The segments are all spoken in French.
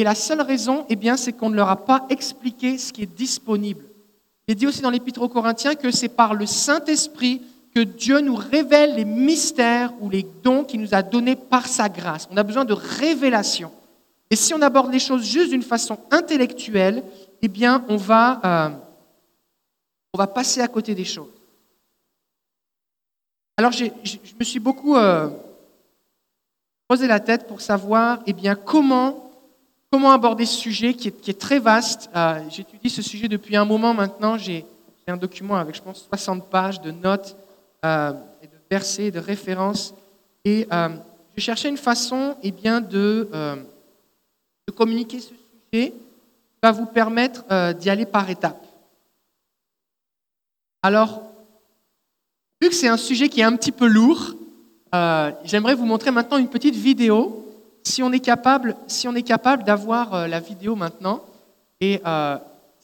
Et la seule raison, eh bien, c'est qu'on ne leur a pas expliqué ce qui est disponible. Il est dit aussi dans l'Épître aux Corinthiens que c'est par le Saint-Esprit que Dieu nous révèle les mystères ou les dons qu'il nous a donnés par sa grâce. On a besoin de révélation. Et si on aborde les choses juste d'une façon intellectuelle, eh bien, on va, euh, on va passer à côté des choses. Alors, je me suis beaucoup euh, posé la tête pour savoir eh bien, comment, comment aborder ce sujet qui est, très vaste. Euh, J'étudie ce sujet depuis un moment maintenant. J'ai un document avec, je pense, 60 pages de notes euh, et de versets, de références. Et euh, je cherchais une façon eh bien, de, de communiquer ce sujet qui va vous permettre d'y aller par étapes. Alors, Vu que c'est un sujet qui est un petit peu lourd, j'aimerais vous montrer maintenant une petite vidéo. Si on est capable, si capable d'avoir euh, la vidéo maintenant, et euh,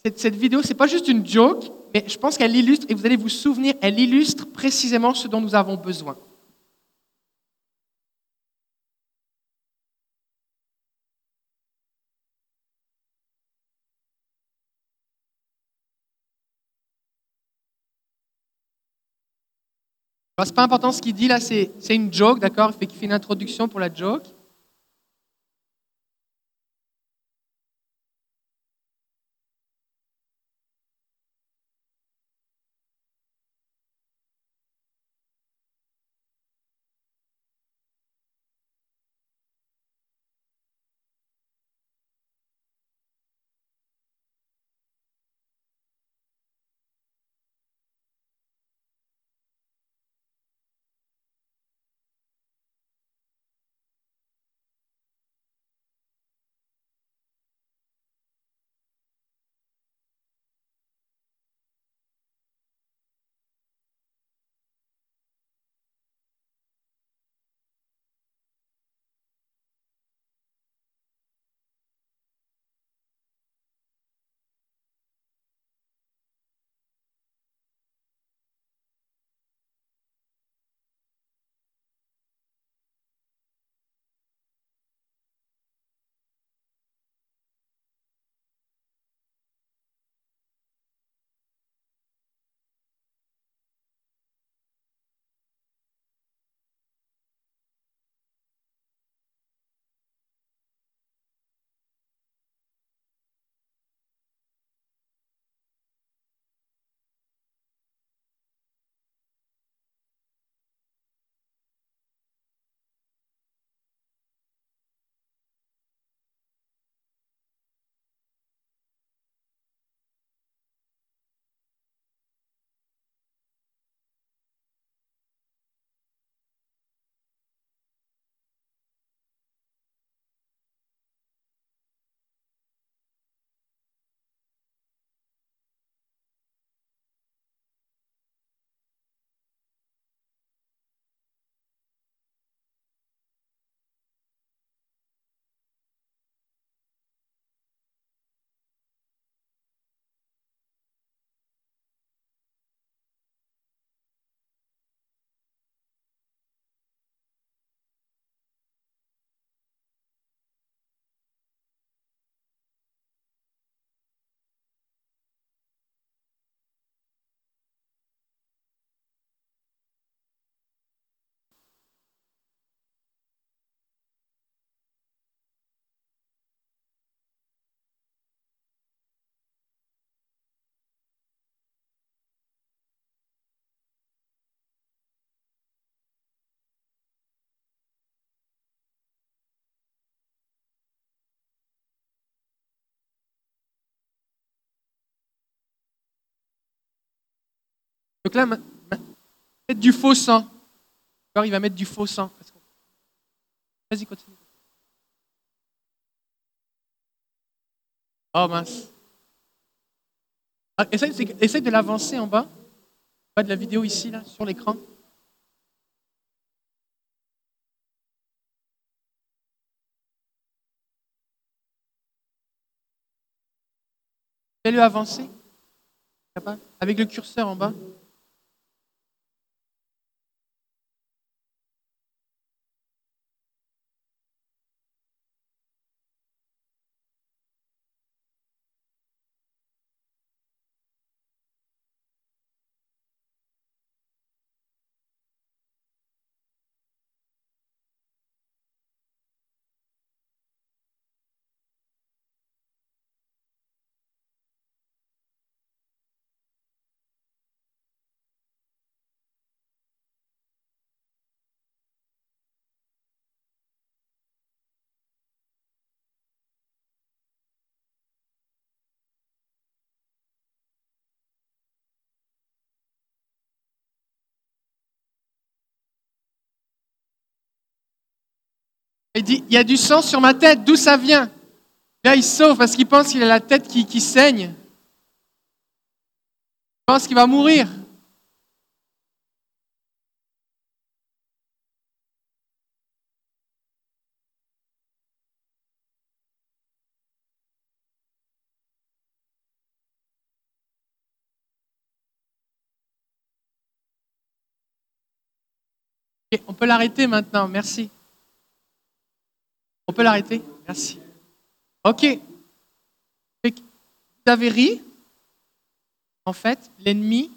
cette, cette vidéo, c'est pas juste une joke, mais je pense qu'elle illustre, et vous allez vous souvenir, elle illustre précisément ce dont nous avons besoin. C'est pas important ce qu'il dit là, c'est une joke, d'accord? Il fait une introduction pour la joke. Donc là, mettre du faux sang. Alors, il va mettre du faux sang. Vas-y, continue. Oh mince. Ah, essaye, de l'avancer en bas. Pas de la vidéo ici, là, sur l'écran. Fais-le avancer. Avec le curseur en bas. Il dit, il y a du sang sur ma tête, d'où ça vient? Là, il sauve parce qu'il pense qu'il a la tête qui, qui saigne. Il pense qu'il va mourir. On peut l'arrêter maintenant, merci. On peut l'arrêter? Merci. Ok. Vous avez ri En fait, l'ennemi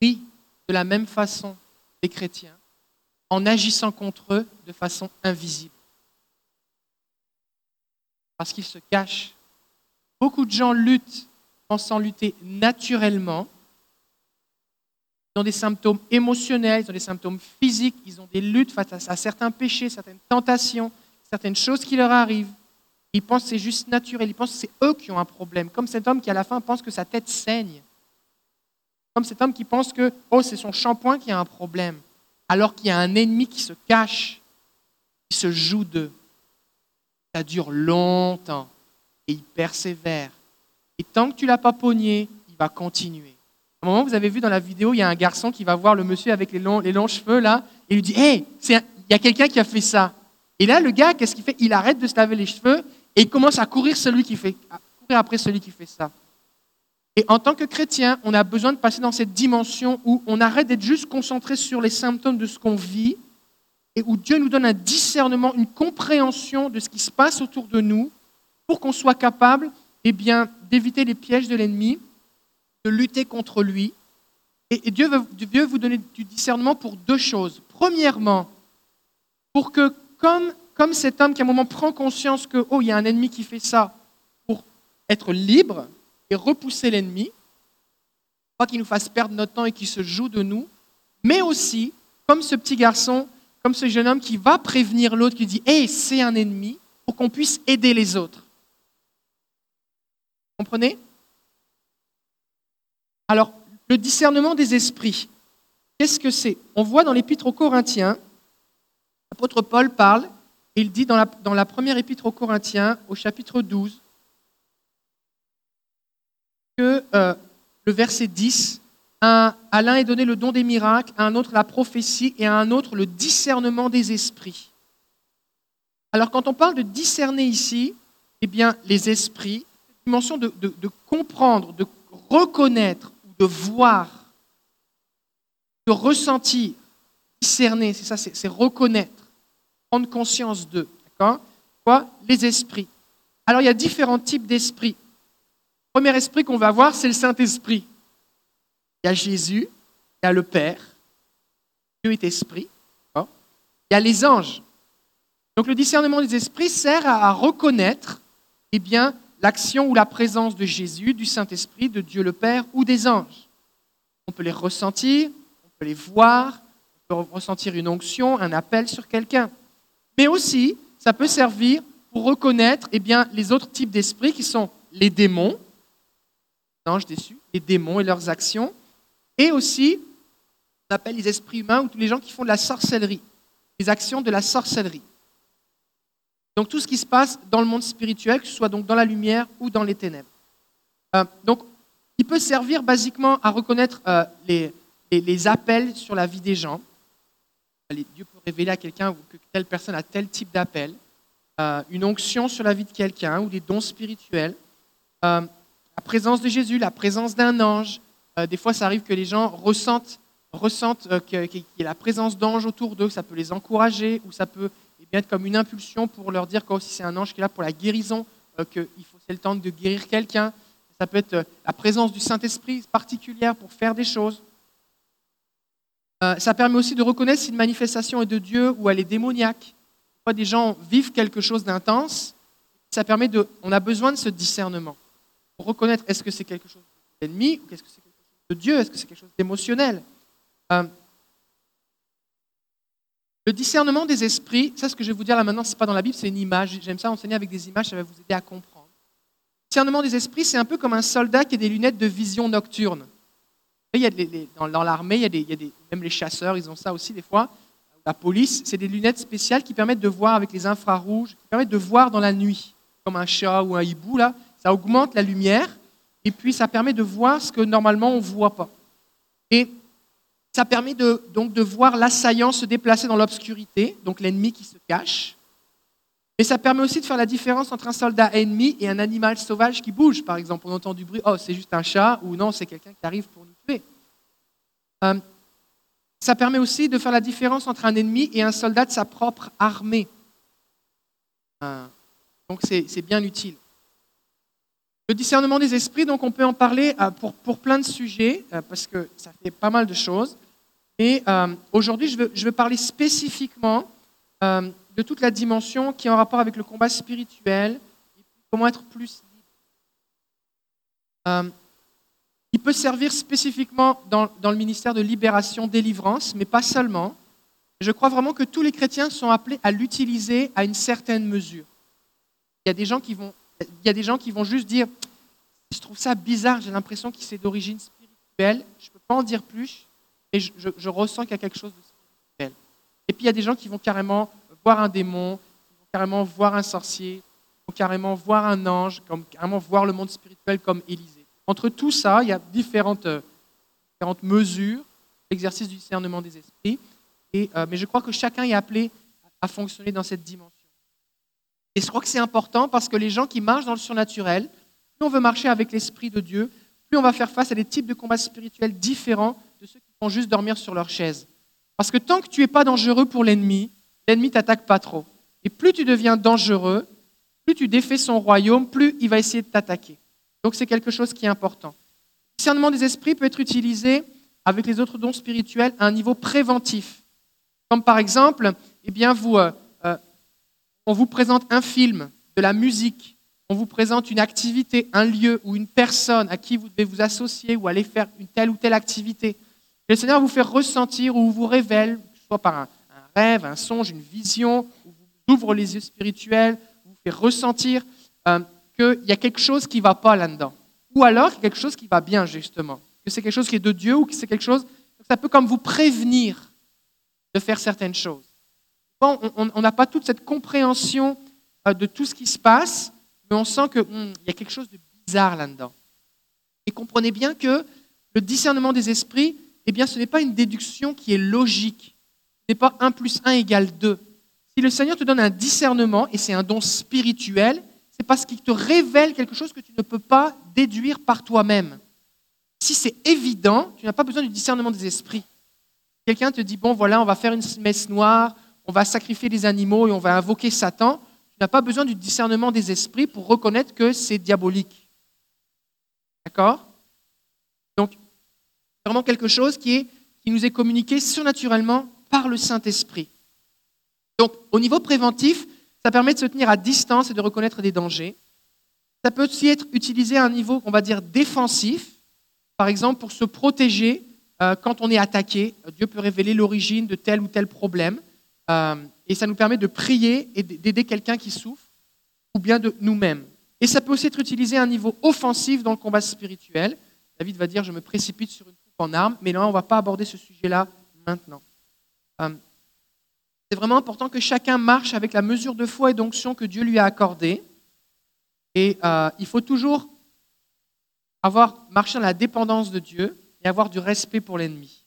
rit de la même façon des chrétiens en agissant contre eux de façon invisible. Parce qu'ils se cachent. Beaucoup de gens luttent pensant lutter naturellement. Ils ont des symptômes émotionnels, ils ont des symptômes physiques, ils ont des luttes face à certains péchés, certaines tentations, certaines choses qui leur arrivent. Ils pensent que c'est juste naturel, ils pensent que c'est eux qui ont un problème. Comme cet homme qui à la fin pense que sa tête saigne. Comme cet homme qui pense que oh, c'est son shampoing qui a un problème, alors qu'il y a un ennemi qui se cache, qui se joue d'eux. Ça dure longtemps et il persévère. Et tant que tu l'as pas pogné, il va continuer. À un moment, vous avez vu dans la vidéo, il y a un garçon qui va voir le monsieur avec les longs, les longs cheveux là, et lui dit Hé, il y a quelqu'un qui a fait ça. Et là, le gars, qu'est-ce qu'il fait? Il arrête de se laver les cheveux et il commence à courir, celui qui fait, à courir après celui qui fait ça. Et en tant que chrétien, on a besoin de passer dans cette dimension où on arrête d'être juste concentré sur les symptômes de ce qu'on vit et où Dieu nous donne un discernement, une compréhension de ce qui se passe autour de nous pour qu'on soit capable eh bien, d'éviter les pièges de l'ennemi, de lutter contre lui. Et, Dieu veut, Dieu vous donner du discernement pour deux choses. Premièrement, pour que comme, cet homme qui à un moment prend conscience que, oh, il y a un ennemi qui fait ça, pour être libre et repousser l'ennemi, pas qu'il nous fasse perdre notre temps et qu'il se joue de nous, mais aussi, comme ce petit garçon, comme ce jeune homme qui va prévenir l'autre, qui dit, hé, c'est un ennemi, pour qu'on puisse aider les autres. Vous comprenez? Alors, le discernement des esprits, qu'est-ce que c'est? On voit dans l'épître aux Corinthiens, L'apôtre Paul parle, il dit dans la, première épître aux Corinthiens, au chapitre 12, que euh, le verset 10, à l'un est donné le don des miracles, à un autre la prophétie et à un autre le discernement des esprits. Alors quand on parle de discerner ici, eh bien les esprits, cette dimension de comprendre, de reconnaître, de voir, de ressentir, discerner, c'est ça, c'est reconnaître, prendre conscience d'eux. Quoi? Les esprits. Alors il y a différents types d'esprits. Le premier esprit qu'on va voir, c'est le Saint-Esprit. Il y a Jésus, il y a le Père, Dieu est esprit. Il y a les anges. Donc le discernement des esprits sert à reconnaître eh bien, l'action ou la présence de Jésus, du Saint-Esprit, de Dieu le Père ou des anges. On peut les ressentir, on peut les voir, peut ressentir une onction, un appel sur quelqu'un. Mais aussi, ça peut servir pour reconnaître eh les autres types d'esprits qui sont les démons, anges déçus, les démons et leurs actions, et aussi, on appelle les esprits humains ou tous les gens qui font de la sorcellerie, les actions de la sorcellerie. Donc tout ce qui se passe dans le monde spirituel, que ce soit donc dans la lumière ou dans les ténèbres. Euh, donc, il peut servir basiquement à reconnaître euh, les appels sur la vie des gens, Dieu peut révéler à quelqu'un que telle personne a tel type d'appel, euh, une onction sur la vie de quelqu'un ou des dons spirituels, euh, la présence de Jésus, la présence d'un ange. Euh, des fois, ça arrive que les gens ressentent, ressentent qu'il y a la présence d'anges autour d'eux, ça peut les encourager ou ça peut eh être comme une impulsion pour leur dire que si c'est un ange qui est là pour la guérison, qu'il faut c'est le temps de guérir quelqu'un. Ça peut être la présence du Saint-Esprit particulière pour faire des choses. Euh, ça permet aussi de reconnaître si une manifestation est de Dieu ou elle est démoniaque. Des gens vivent quelque chose d'intense, ça permet de. On a besoin de ce discernement pour reconnaître est-ce que c'est quelque chose d'ennemi ou est-ce que c'est quelque chose de Dieu, est-ce que c'est quelque chose d'émotionnel. Euh, le discernement des esprits, ça ce que je vais vous dire là maintenant, ce n'est pas dans la Bible, c'est une image. J'aime ça enseigner avec des images, ça va vous aider à comprendre. Le discernement des esprits, c'est un peu comme un soldat qui a des lunettes de vision nocturne. Dans, l'armée, il, y a des, même les chasseurs, ils ont ça aussi des fois. la police, c'est des lunettes spéciales qui permettent de voir avec les infrarouges, qui permettent de voir dans la nuit, comme un chat ou un hibou, là. Ça augmente la lumière et puis ça permet de voir ce que normalement on ne voit pas. Et ça permet de, donc de voir l'assaillant se déplacer dans l'obscurité, donc l'ennemi qui se cache. Mais ça permet aussi de faire la différence entre un soldat ennemi et un animal sauvage qui bouge. Par exemple, on entend du bruit, oh, c'est juste un chat, ou non, c'est quelqu'un qui arrive pour nous tuer. Euh, ça permet aussi de faire la différence entre un ennemi et un soldat de sa propre armée. Euh, donc c'est bien utile. Le discernement des esprits, donc on peut en parler euh, pour, plein de sujets, parce que ça fait pas mal de choses. Et aujourd'hui, je veux, parler spécifiquement de toute la dimension qui est en rapport avec le combat spirituel comment être plus libre. Il peut servir spécifiquement dans, le ministère de libération, délivrance, mais pas seulement. Je crois vraiment que tous les chrétiens sont appelés à l'utiliser à une certaine mesure. Il y a des gens qui vont, il qui vont juste dire Je trouve ça bizarre, j'ai l'impression que c'est d'origine spirituelle, je ne peux pas en dire plus, mais je, ressens qu'il y a quelque chose de spirituel. Et puis il y a des gens qui vont carrément voir un démon, carrément voir un sorcier, carrément voir un ange, carrément voir le monde spirituel comme Élisée. Entre tout ça, il y a différentes, euh, mesures, l'exercice du discernement des esprits, euh, mais je crois que chacun est appelé à fonctionner dans cette dimension. Et je crois que c'est important parce que les gens qui marchent dans le surnaturel, plus on veut marcher avec l'Esprit de Dieu, plus on va faire face à des types de combats spirituels différents de ceux qui vont juste dormir sur leur chaise. Parce que tant que tu n'es pas dangereux pour l'ennemi, l'ennemi t'attaque pas trop. Et plus tu deviens dangereux, plus tu défais son royaume, plus il va essayer de t'attaquer. Donc c'est quelque chose qui est important. Le discernement des esprits peut être utilisé avec les autres dons spirituels à un niveau préventif. Comme par exemple, eh bien vous, euh, euh, on vous présente un film, de la musique, on vous présente une activité, un lieu ou une personne à qui vous devez vous associer ou aller faire une telle ou telle activité. le Seigneur vous fait ressentir ou vous révèle, soit par un, rêve, un songe, une vision, vous ouvre les yeux spirituels, vous fait ressentir euh, qu'il y a quelque chose qui ne va pas là-dedans. Ou alors quelque chose qui va bien, justement. Que c'est quelque chose qui est de Dieu ou que c'est quelque chose. Ça peut comme vous prévenir de faire certaines choses. Bon, on n'a pas toute cette compréhension euh, de tout ce qui se passe, mais on sent qu'il hmm, y a quelque chose de bizarre là-dedans. Et comprenez bien que le discernement des esprits, eh bien, ce n'est pas une déduction qui est logique n'est pas 1 plus 1 égale 2. Si le Seigneur te donne un discernement, et c'est un don spirituel, c'est parce qu'il te révèle quelque chose que tu ne peux pas déduire par toi-même. Si c'est évident, tu n'as pas besoin du discernement des esprits. Quelqu'un te dit, bon voilà, on va faire une messe noire, on va sacrifier des animaux et on va invoquer Satan. Tu n'as pas besoin du discernement des esprits pour reconnaître que c'est diabolique. D'accord? Donc, c'est vraiment quelque chose qui, est, qui nous est communiqué surnaturellement par le Saint-Esprit. Donc, au niveau préventif, ça permet de se tenir à distance et de reconnaître des dangers. Ça peut aussi être utilisé à un niveau, on va dire, défensif, par exemple pour se protéger euh, quand on est attaqué. Dieu peut révéler l'origine de tel ou tel problème. Euh, et ça nous permet de prier et d'aider quelqu'un qui souffre, ou bien de nous-mêmes. Et ça peut aussi être utilisé à un niveau offensif dans le combat spirituel. David va dire, je me précipite sur une troupe en armes, mais là, on ne va pas aborder ce sujet-là maintenant. Euh, c'est vraiment important que chacun marche avec la mesure de foi et d'onction que Dieu lui a accordée. Et euh, il faut toujours avoir marché dans la dépendance de Dieu et avoir du respect pour l'ennemi.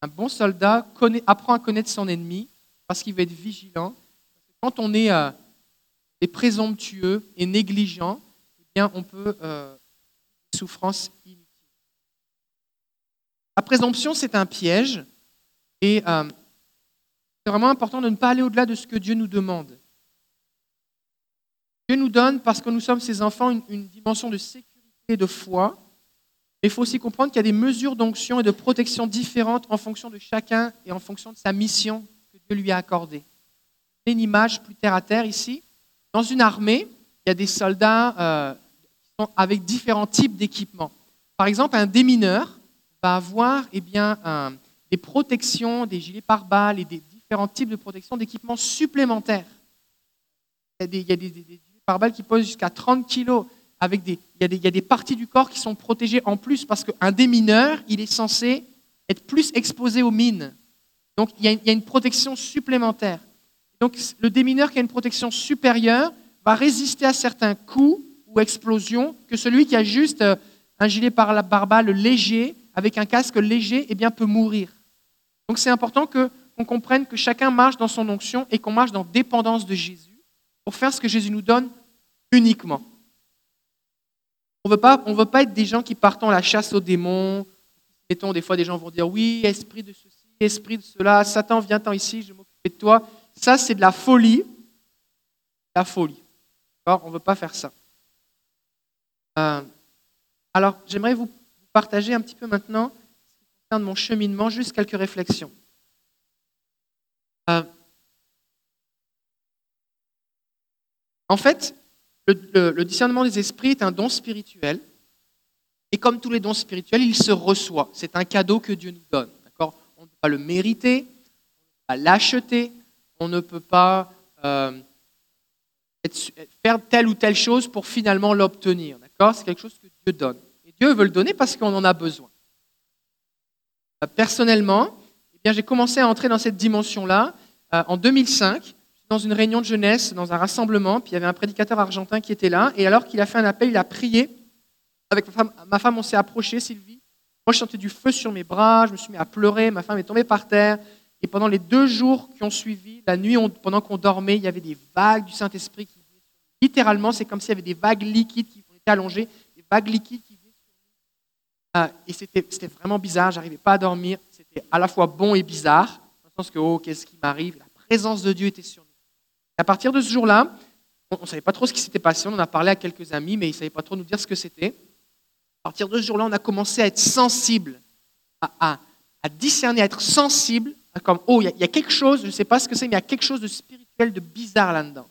Un bon soldat apprend à connaître son ennemi parce qu'il va être vigilant. Quand on est, euh, présomptueux et négligent, eh bien, on peut euh, souffrance inutile. La présomption, c'est un piège. Et euh, c'est vraiment important de ne pas aller au-delà de ce que Dieu nous demande. Dieu nous donne, parce que nous sommes ses enfants, une, dimension de sécurité et de foi. Mais il faut aussi comprendre qu'il y a des mesures d'onction et de protection différentes en fonction de chacun et en fonction de sa mission que Dieu lui a accordée. Une image plus terre à terre ici. Dans une armée, il y a des soldats euh, qui sont avec différents types d'équipements. Par exemple, un démineur va avoir eh bien, des protections, des gilets pare-balles et des différents types de protection, d'équipements supplémentaires. Il y a des, pare-balles qui posent jusqu'à 30 kilos. Avec des, il, y a des, il y a des parties du corps qui sont protégées en plus parce qu'un démineur, il est censé être plus exposé aux mines. Donc il y, a, il y a une protection supplémentaire. Donc le démineur qui a une protection supérieure va résister à certains coups ou explosions que celui qui a juste euh, un gilet par la barbale léger, avec un casque léger, eh bien, peut mourir. Donc c'est important qu'on comprenne que chacun marche dans son onction et qu'on marche dans dépendance de Jésus pour faire ce que Jésus nous donne uniquement. On ne veut pas être des gens qui partent à la chasse aux démons. Mettons, des fois, des gens vont dire oui, esprit de ceci, esprit de cela, Satan, viens-t'en ici, je vais m'occuper de toi. Ça, c'est de la folie. La folie. On ne veut pas faire ça. Euh, alors, j'aimerais vous partager un petit peu maintenant, ce qui concerne mon cheminement, juste quelques réflexions. Euh, en fait, le, discernement des esprits est un don spirituel. Et comme tous les dons spirituels, il se reçoit. C'est un cadeau que Dieu nous donne. On ne peut pas le mériter, on ne peut pas l'acheter, on ne peut pas euh, faire telle ou telle chose pour finalement l'obtenir. C'est quelque chose que Dieu donne. Et Dieu veut le donner parce qu'on en a besoin. Euh, personnellement, eh j'ai commencé à entrer dans cette dimension-là euh, en 2005 dans une réunion de jeunesse, dans un rassemblement, puis il y avait un prédicateur argentin qui était là, et alors qu'il a fait un appel, il a prié. Avec ma femme, ma femme on s'est approché, Sylvie. Moi, je sentais du feu sur mes bras, je me suis mis à pleurer, ma femme est tombée par terre. Et pendant les deux jours qui ont suivi, la nuit, pendant qu'on dormait, il y avait des vagues du Saint-Esprit qui. Littéralement, c'est comme s'il y avait des vagues liquides qui étaient allongées, des vagues liquides qui venaient nous. et c'était vraiment bizarre, j'arrivais pas à dormir. C'était à la fois bon et bizarre, dans le sens que, oh, qu'est-ce qui m'arrive? La présence de Dieu était sur nous. À partir de ce jour-là, on ne savait pas trop ce qui s'était passé. On en a parlé à quelques amis, mais ils ne savaient pas trop nous dire ce que c'était. À partir de ce jour-là, on a commencé à être sensible, à, discerner, à être sensible, comme, oh, il y, a quelque chose, je ne sais pas ce que c'est, mais il y a quelque chose de spirituel, de bizarre là-dedans.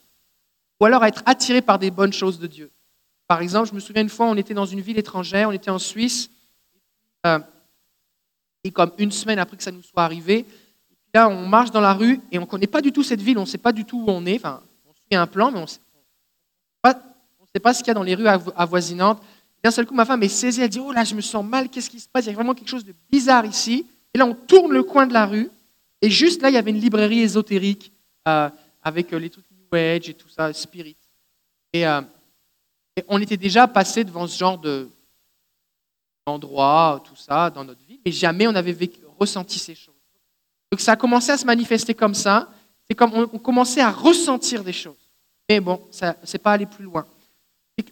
Ou alors à être attiré par des bonnes choses de Dieu. Par exemple, je me souviens une fois, on était dans une ville étrangère, on était en Suisse, euh, et comme une semaine après que ça nous soit arrivé, là, on marche dans la rue et on ne connaît pas du tout cette ville, on ne sait pas du tout où on est. Enfin, on suit un plan, mais on ne sait, pas ce qu'il y a dans les rues avoisinantes. D'un seul coup, ma femme est saisie, elle dit Oh là, je me sens mal, qu'est-ce qui se passe? Il y a vraiment quelque chose de bizarre ici. Et là, on tourne le coin de la rue, et juste là, il y avait une librairie ésotérique euh, avec euh, les trucs New Age et tout ça, Spirit. Et, euh, et on était déjà passé devant ce genre d'endroit, tout ça, dans notre mais jamais on avait ressenti ces choses. Donc ça a commencé à se manifester comme ça. C'est comme on, commençait à ressentir des choses. Mais bon, ça n'est pas allé plus loin.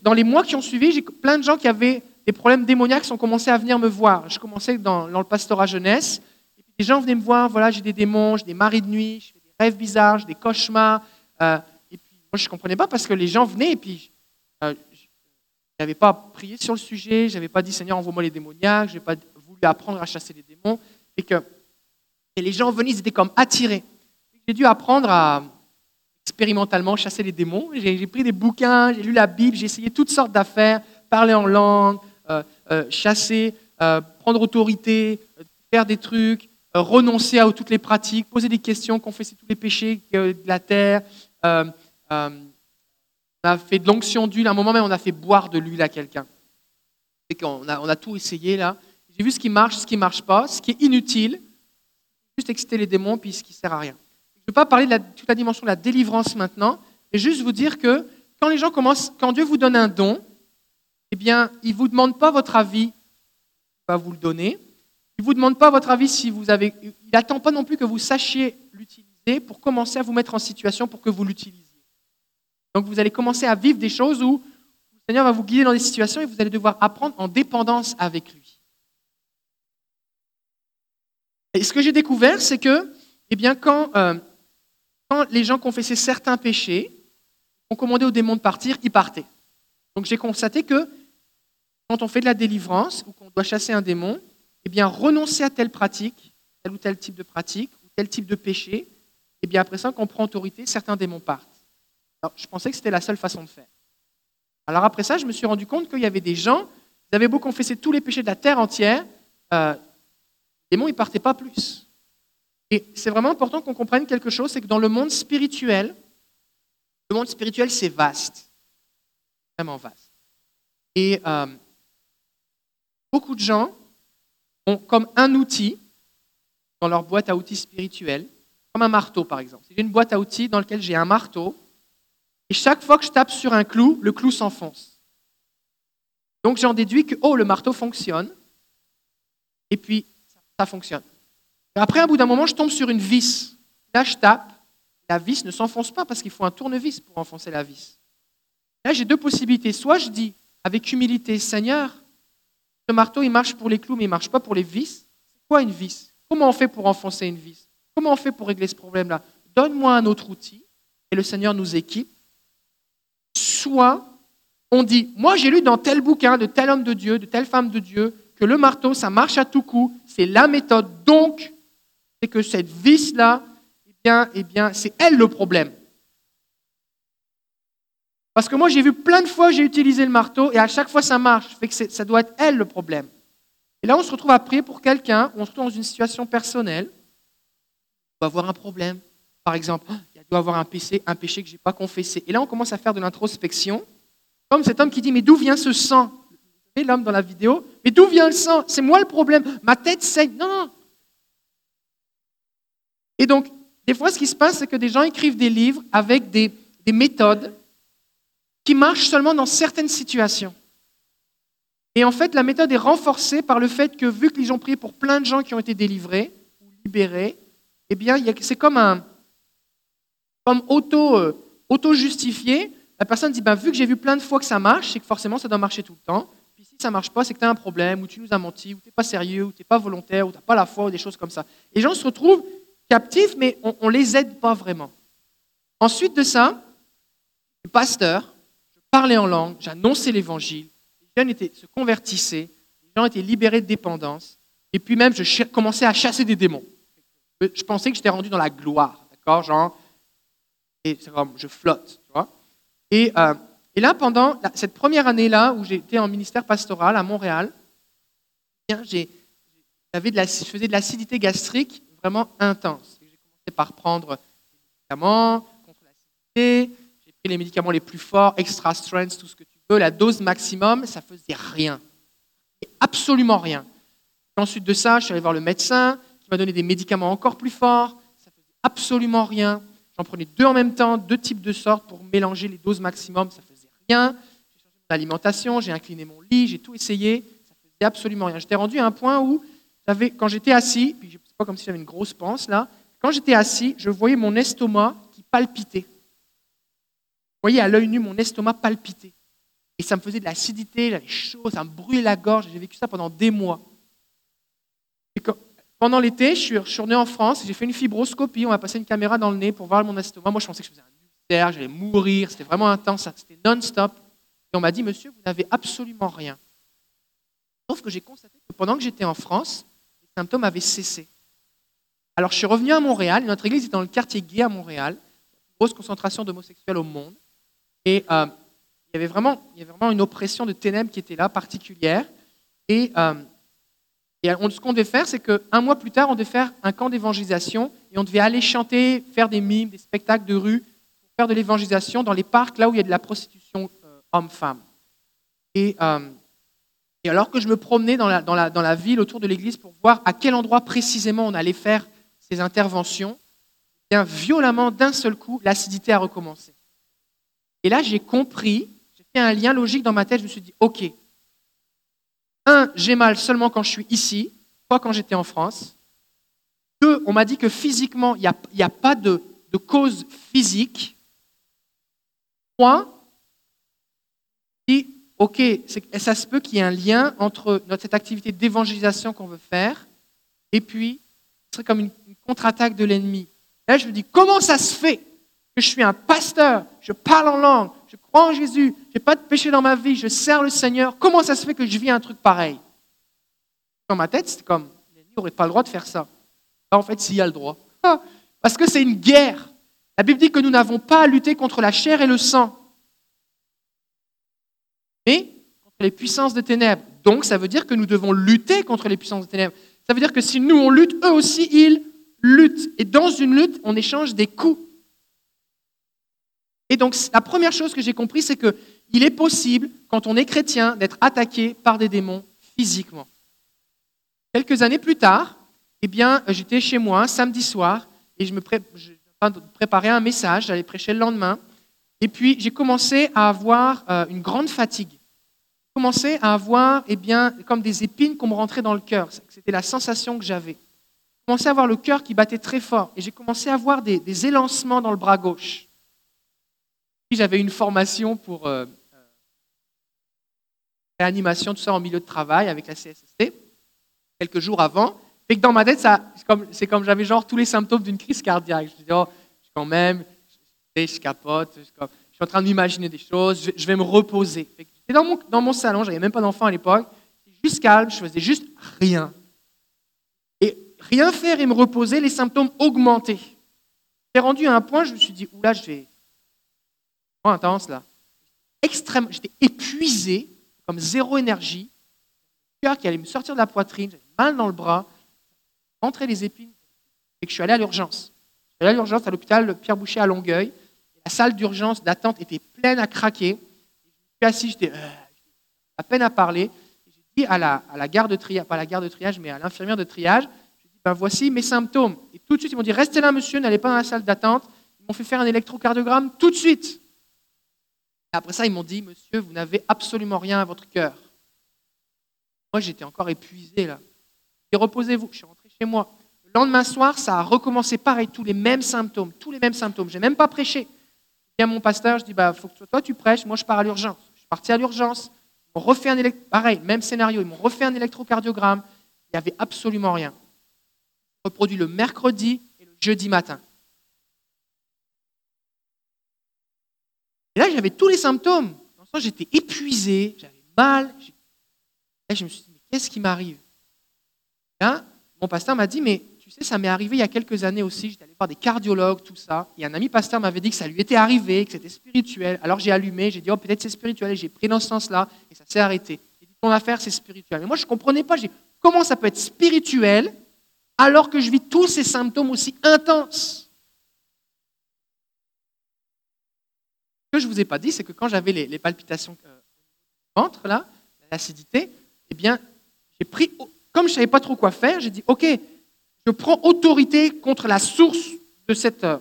dans les mois qui ont suivi, j'ai plein de gens qui avaient des problèmes démoniaques qui ont commencé à venir me voir. Je commençais dans, le pastorat jeunesse. Et puis des gens venaient me voir, voilà, j'ai des démons, j'ai des maris de nuit, je fais des rêves bizarres, j'ai des cauchemars. Euh, et puis moi, je ne comprenais pas parce que les gens venaient et puis euh, je n'avais pas prié sur le sujet, je n'avais pas dit Seigneur, envoie-moi les démoniaques, je n'ai pas apprendre à chasser les démons. Et que les gens venaient, ils étaient comme attirés. J'ai dû apprendre à expérimentalement chasser les démons. J'ai pris des bouquins, j'ai lu la Bible, j'ai essayé toutes sortes d'affaires, parler en langue, euh, euh, chasser, euh, prendre autorité, faire des trucs, renoncer à toutes les pratiques, poser des questions, confesser tous les péchés de la terre. on a fait de l'onction d'huile. À un moment même, on a fait boire de l'huile à quelqu'un. A, on a tout essayé là. J'ai vu ce qui marche, ce qui ne marche pas, ce qui est inutile juste exciter les démons, puis ce qui ne sert à rien. Je ne veux pas parler de toute la dimension de la délivrance maintenant, mais juste vous dire que quand les gens commencent, quand Dieu vous donne un don, eh bien, il ne vous demande pas votre avis, il va vous le donner. Il ne vous demande pas votre avis si vous avez. Il n'attend pas non plus que vous sachiez l'utiliser pour commencer à vous mettre en situation pour que vous l'utilisiez. Donc vous allez commencer à vivre des choses où le Seigneur va vous guider dans des situations et vous allez devoir apprendre en dépendance avec lui. Et ce que j'ai découvert, c'est que eh bien, quand, euh, les gens confessaient certains péchés, on commandait aux démons de partir, ils partaient. Donc j'ai constaté que quand on fait de la délivrance ou qu'on doit chasser un démon, eh bien, renoncer à telle pratique, tel ou tel type de pratique, ou tel type de péché, eh bien, après ça, quand on prend autorité, certains démons partent. Alors, je pensais que c'était la seule façon de faire. Alors après ça, je me suis rendu compte qu'il y avait des gens, ils avaient beau confesser tous les péchés de la terre entière, euh, ils ne partaient pas plus. Et c'est vraiment important qu'on comprenne quelque chose, c'est que dans le monde spirituel, le monde spirituel, c'est vaste. Vraiment vaste. Et euh, beaucoup de gens ont comme un outil dans leur boîte à outils spirituelle, comme un marteau par exemple. J'ai une boîte à outils dans laquelle j'ai un marteau, et chaque fois que je tape sur un clou, le clou s'enfonce. Donc j'en déduis que, oh, le marteau fonctionne, et puis ça fonctionne. Après, un bout d'un moment, je tombe sur une vis. Là, je tape, la vis ne s'enfonce pas parce qu'il faut un tournevis pour enfoncer la vis. Là, j'ai deux possibilités. Soit je dis avec humilité, Seigneur, le marteau, il marche pour les clous, mais il ne marche pas pour les vis. C'est quoi une vis? Comment on fait pour enfoncer une vis? Comment on fait pour régler ce problème-là? Donne-moi un autre outil et le Seigneur nous équipe. Soit on dit, moi j'ai lu dans tel bouquin de tel homme de Dieu, de telle femme de Dieu, que le marteau, ça marche à tout coup, c'est la méthode. Donc, c'est que cette vis-là, eh bien, eh bien, c'est elle le problème. Parce que moi, j'ai vu plein de fois, j'ai utilisé le marteau et à chaque fois, ça marche. Fait que ça doit être elle le problème. Et là, on se retrouve à prier pour quelqu'un, on se retrouve dans une situation personnelle, on va avoir un problème. Par exemple, oh, il doit avoir un péché, un péché que je n'ai pas confessé. Et là, on commence à faire de l'introspection, comme cet homme qui dit, mais d'où vient ce sang? L'homme dans la vidéo, mais d'où vient le sang? C'est moi le problème, ma tête saigne. Non, non. Et donc, des fois, ce qui se passe, c'est que des gens écrivent des livres avec des, des méthodes qui marchent seulement dans certaines situations. Et en fait, la méthode est renforcée par le fait que, vu qu'ils ont prié pour plein de gens qui ont été délivrés ou libérés, eh bien, c'est comme un comme auto, euh, auto-justifié. La personne dit, ben, vu que j'ai vu plein de fois que ça marche, c'est que forcément ça doit marcher tout le temps. Ça marche pas, c'est que tu as un problème, ou tu nous as menti, ou tu n'es pas sérieux, ou tu n'es pas volontaire, ou tu n'as pas la foi, ou des choses comme ça. Les gens se retrouvent captifs, mais on ne les aide pas vraiment. Ensuite de ça, le pasteur, je parlais en langue, j'annonçais l'évangile, les jeunes étaient, se convertissaient, les gens étaient libérés de dépendance, et puis même je commençais à chasser des démons. Je pensais que j'étais rendu dans la gloire, d'accord Genre, et c'est comme, je flotte, tu vois et, euh, et, là, pendant cette première année-là, où j'étais en ministère pastoral à Montréal, eh la, je faisais de l'acidité gastrique vraiment intense. J'ai commencé par prendre des médicaments contre l'acidité, j'ai pris les médicaments les plus forts, extra strength, tout ce que tu veux, la dose maximum, ça faisait rien. Absolument rien. Ensuite de ça, je suis allé voir le médecin qui m'a donné des médicaments encore plus forts, ça faisait absolument rien. J'en prenais deux en même temps, deux types de sortes pour mélanger les doses maximum, J'ai changé mon alimentation, j'ai incliné mon lit, j'ai tout essayé, ça faisait absolument rien. J'étais rendu à un point où, quand j'étais assis, c'est pas comme si j'avais une grosse panse là, quand j'étais assis, je voyais mon estomac qui palpitait. Vous voyez à l'œil nu mon estomac palpitait. Et ça me faisait de l'acidité, j'avais chaud, ça me brûlait la gorge. J'ai vécu ça pendant des mois. Pendant l'été, je suis retourné en France, j'ai fait une fibroscopie, on m'a passé une caméra dans le nez pour voir mon estomac. Moi, je pensais que je faisais un ulcère, j'allais mourir, c'était vraiment intense, c'était non-stop. Et on m'a dit, monsieur, vous n'avez absolument rien. Sauf que j'ai constaté que pendant que j'étais en France, les symptômes avaient cessé. Alors, je suis revenu à Montréal, notre église est dans le quartier gay à Montréal, grosse concentration d'homosexuels au monde. Et euh, il, y avait vraiment, il y avait vraiment une oppression de ténèbres qui était là, particulière. Et euh, ce qu'on devait faire, c'est qu'un mois plus tard, on devait faire un camp d'évangélisation et on devait aller chanter, faire des mimes, des spectacles de rue, faire de l'évangélisation dans les parcs, là où il y a de la prostitution euh, homme-femme. Euh, et, alors que je me promenais dans la, ville autour de l'église pour voir à quel endroit précisément on allait faire ces interventions, eh bien violemment, d'un seul coup, l'acidité a recommencé. Et là, j'ai compris, j'ai fait un lien logique dans ma tête, je me suis dit, OK, un, j'ai mal seulement quand je suis ici, pas quand j'étais en France. Deux, on m'a dit que physiquement, il n'y a, pas de, cause physique. Trois, ok, ça se peut qu'il y ait un lien entre notre, cette activité d'évangélisation qu'on veut faire et puis ce serait comme une, contre-attaque de l'ennemi. Là, je me dis, comment ça se fait que je suis un pasteur, je parle en langue, je crois en Jésus, je n'ai pas de péché dans ma vie, je sers le Seigneur. Comment ça se fait que je vis un truc pareil? Dans ma tête, c'était comme, il n'aurait pas le droit de faire ça. en fait, s'il y a le droit. Ah, parce que c'est une guerre. La Bible dit que nous n'avons pas à lutter contre la chair et le sang, mais contre les puissances des ténèbres. Donc, ça veut dire que nous devons lutter contre les puissances des ténèbres. Ça veut dire que si nous, on lutte, eux aussi, ils luttent. Et dans une lutte, on échange des coups. Et donc, la première chose que j'ai compris, c'est qu'il est possible, quand on est chrétien, d'être attaqué par des démons physiquement. Quelques années plus tard, eh bien, j'étais chez moi samedi soir et je me préparais un message, j'allais prêcher le lendemain. Et puis, j'ai commencé à avoir euh, une grande fatigue. J'ai commencé à avoir, eh bien, comme des épines qu'on me rentrait dans le cœur. C'était la sensation que j'avais. J'ai commencé à avoir le cœur qui battait très fort et j'ai commencé à avoir des, des, élancements dans le bras gauche. Puis, j'avais une formation pour euh, euh, réanimation, tout ça en milieu de travail avec la CSST, quelques jours avant. Fait dans ma tête, c'est comme, j'avais genre tous les symptômes d'une crise cardiaque. Je me disais, oh, quand même, je capote, je, suis en train d'imaginer des choses, je, vais me reposer. J'étais dans mon, dans mon salon, j'avais même pas d'enfant à l'époque, juste calme, je faisais juste rien. Et rien faire et me reposer, les symptômes augmentaient. J'ai rendu à un point, je me suis dit, oula, je vais. intense là. Extrême, j'étais épuisé, comme zéro énergie, le cœur qui allait me sortir de la poitrine, j'avais mal dans le bras, rentrer les épines, et que je suis allé à l'urgence. Je suis allé à l'urgence à l'hôpital Pierre Boucher à Longueuil. La salle d'urgence d'attente était pleine à craquer. Je suis assis, j'étais euh, à peine à parler. J'ai dit à la, à la garde de triage, pas à la garde de triage, mais à l'infirmière de triage, je dit, ben voici mes symptômes. Et tout de suite, ils m'ont dit, restez là, monsieur, n'allez pas dans la salle d'attente. Ils m'ont fait faire un électrocardiogramme tout de suite. Et après ça, ils m'ont dit, monsieur, vous n'avez absolument rien à votre cœur. Moi, j'étais encore épuisé là. Et reposez-vous. Je suis chez moi. Le lendemain soir, ça a recommencé pareil, tous les mêmes symptômes, tous les mêmes symptômes. Je n'ai même pas prêché viens mon pasteur, je dis, bah, faut que toi tu prêches, moi je pars à l'urgence. Je suis parti à l'urgence, ils m'ont refait un pareil, même scénario, ils m'ont refait un électrocardiogramme, il n'y avait absolument rien. Reproduit le mercredi et le jeudi matin. Et là, j'avais tous les symptômes. J'étais épuisé, j'avais mal. Et je me suis dit, mais qu'est-ce qui m'arrive? Là, mon pasteur m'a dit, mais tu sais, ça m'est arrivé il y a quelques années aussi, j'étais allé voir des cardiologues, tout ça, et un ami pasteur m'avait dit que ça lui était arrivé, que c'était spirituel. Alors j'ai allumé, j'ai dit, oh peut-être c'est spirituel, et j'ai pris dans ce sens-là, et ça s'est arrêté. J'ai dit, ton affaire, c'est spirituel. Mais moi, je ne comprenais pas, j'ai comment ça peut être spirituel alors que je vis tous ces symptômes aussi intenses? Ce que je ne vous ai pas dit, c'est que quand j'avais les, palpitations euh, ventre, là, l'acidité, eh bien, j'ai pris, comme je ne savais pas trop quoi faire, j'ai dit, OK, je prends autorité contre la source de cette euh,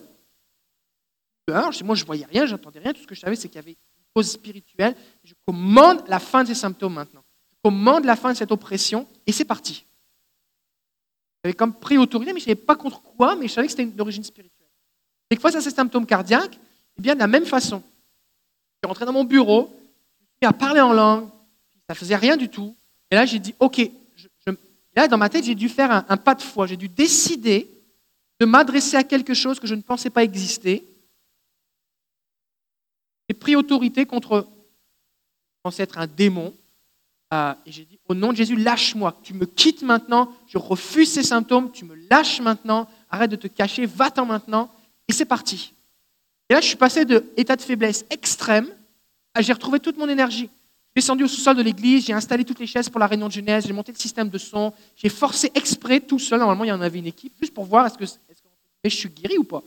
Moi, je ne voyais rien, je n'entendais rien. Tout ce que je savais, c'est qu'il y avait une cause spirituelle. Je commande la fin de ces symptômes maintenant. Je commande la fin de cette oppression et c'est parti. J'avais comme pris autorité, mais je ne savais pas contre quoi, mais je savais que c'était une origine spirituelle. Et face à ces symptômes cardiaques, eh bien, de la même façon, je suis rentré dans mon bureau, je suis à parler en langue, ça ne faisait rien du tout. Et là, j'ai dit, OK, là, dans ma tête, j'ai dû faire un, pas de foi. J'ai dû décider de m'adresser à quelque chose que je ne pensais pas exister. J'ai pris autorité contre, je pensais être un démon. Euh, et j'ai dit, au nom de Jésus, lâche-moi. Tu me quittes maintenant. Je refuse ces symptômes. Tu me lâches maintenant. Arrête de te cacher. Va-t'en maintenant. Et c'est parti. Et là, je suis passé de état de faiblesse extrême à j'ai retrouvé toute mon énergie descendu au sous-sol de l'église, j'ai installé toutes les chaises pour la réunion de jeunesse, j'ai monté le système de son, j'ai forcé exprès tout seul, normalement il y en avait une équipe, juste pour voir est-ce que, je suis guéri ou pas.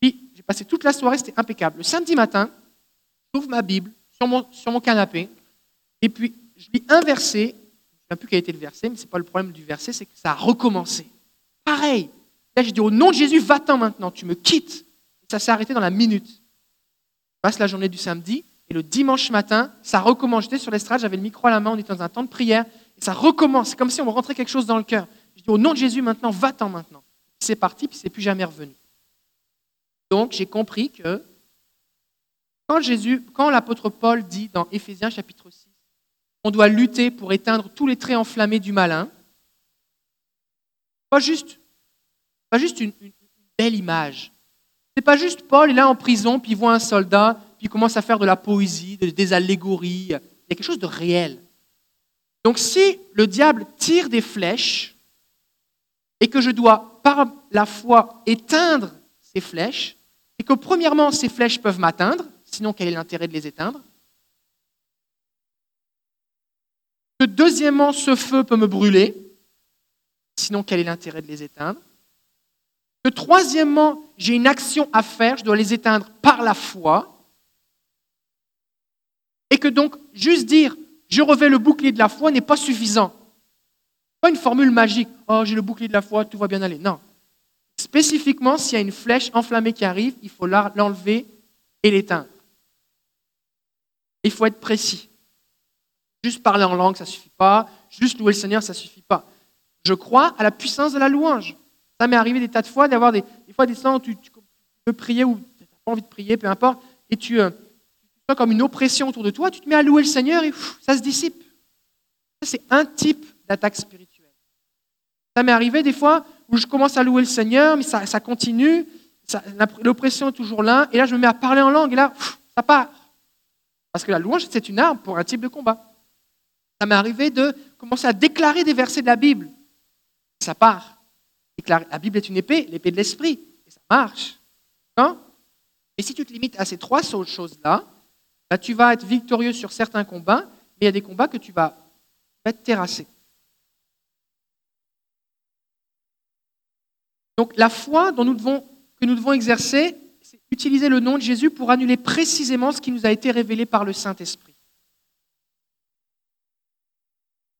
Puis j'ai passé toute la soirée, c'était impeccable. Le samedi matin, j'ouvre ma Bible sur mon, sur mon canapé, et puis je lis un verset, je ne sais plus quel était le verset, mais ce n'est pas le problème du verset, c'est que ça a recommencé. Pareil. Là j'ai dit au nom de Jésus, va-t'en maintenant, tu me quittes. Et ça s'est arrêté dans la minute. Je passe la journée du samedi, et le dimanche matin, ça recommence. J'étais sur l'estrade, j'avais le micro à la main, on était dans un temps de prière, et ça recommence. C'est comme si on rentrait quelque chose dans le cœur. Je dis au nom de Jésus maintenant, va-t'en maintenant. C'est parti, puis c'est plus jamais revenu. Donc j'ai compris que quand Jésus, quand l'apôtre Paul dit dans Éphésiens chapitre 6, on doit lutter pour éteindre tous les traits enflammés du malin, pas juste, pas juste une, une belle image. C'est pas juste Paul est là en prison, puis il voit un soldat, puis commence à faire de la poésie, des allégories. Il y a quelque chose de réel. Donc si le diable tire des flèches et que je dois par la foi éteindre ces flèches, et que premièrement ces flèches peuvent m'atteindre, sinon quel est l'intérêt de les éteindre? Que deuxièmement ce feu peut me brûler, sinon quel est l'intérêt de les éteindre? Que troisièmement j'ai une action à faire, je dois les éteindre par la foi, et que donc juste dire je revais le bouclier de la foi n'est pas suffisant. Pas une formule magique. Oh, j'ai le bouclier de la foi, tout va bien aller. Non. Spécifiquement, s'il y a une flèche enflammée qui arrive, il faut l'enlever et l'éteindre. Il faut être précis. Juste parler en langue, ça ne suffit pas. Juste louer le Seigneur, ça ne suffit pas. Je crois à la puissance de la louange. Ça m'est arrivé des tas de fois d'avoir des, fois des temps où tu, peux prier ou tu n'as pas envie de prier, peu importe, et tu, euh, comme une oppression autour de toi, tu te mets à louer le Seigneur et ça se dissipe. C'est un type d'attaque spirituelle. Ça m'est arrivé des fois où je commence à louer le Seigneur, mais ça, ça continue, l'oppression est toujours là, et là je me mets à parler en langue, et là, ça part. Parce que la louange, c'est une arme pour un type de combat. Ça m'est arrivé de commencer à déclarer des versets de la Bible. Ça part. La Bible est une épée, l'épée de l'esprit, et ça marche. Hein et si tu te limites à ces trois choses-là, bah, tu vas être victorieux sur certains combats, mais il y a des combats que tu vas, être terrassé. Donc la foi que nous devons exercer, c'est utiliser le nom de Jésus pour annuler précisément ce qui nous a été révélé par le Saint-Esprit.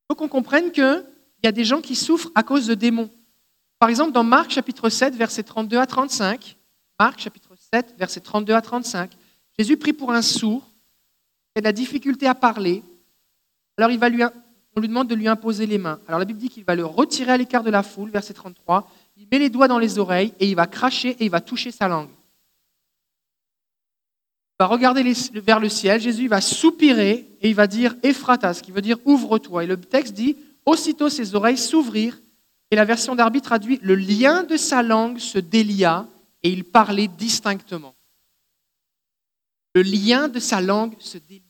Il faut qu'on comprenne qu'il y a des gens qui souffrent à cause de démons. Par exemple, dans Marc chapitre 7, versets 32 à 35, Marc chapitre 7, versets 32 à 35, Jésus prie pour un sourd a de la difficulté à parler. Alors on lui demande de lui imposer les mains. Alors la Bible dit qu'il va le retirer à l'écart de la foule, verset 33. Il met les doigts dans les oreilles et il va cracher et il va toucher sa langue. Il va regarder vers le ciel, Jésus va soupirer et il va dire Ephrata, ce qui veut dire ouvre-toi. Et le texte dit Aussitôt ses oreilles s'ouvrirent et la version d'arbitre traduit Le lien de sa langue se délia et il parlait distinctement. Le lien de sa langue se délia.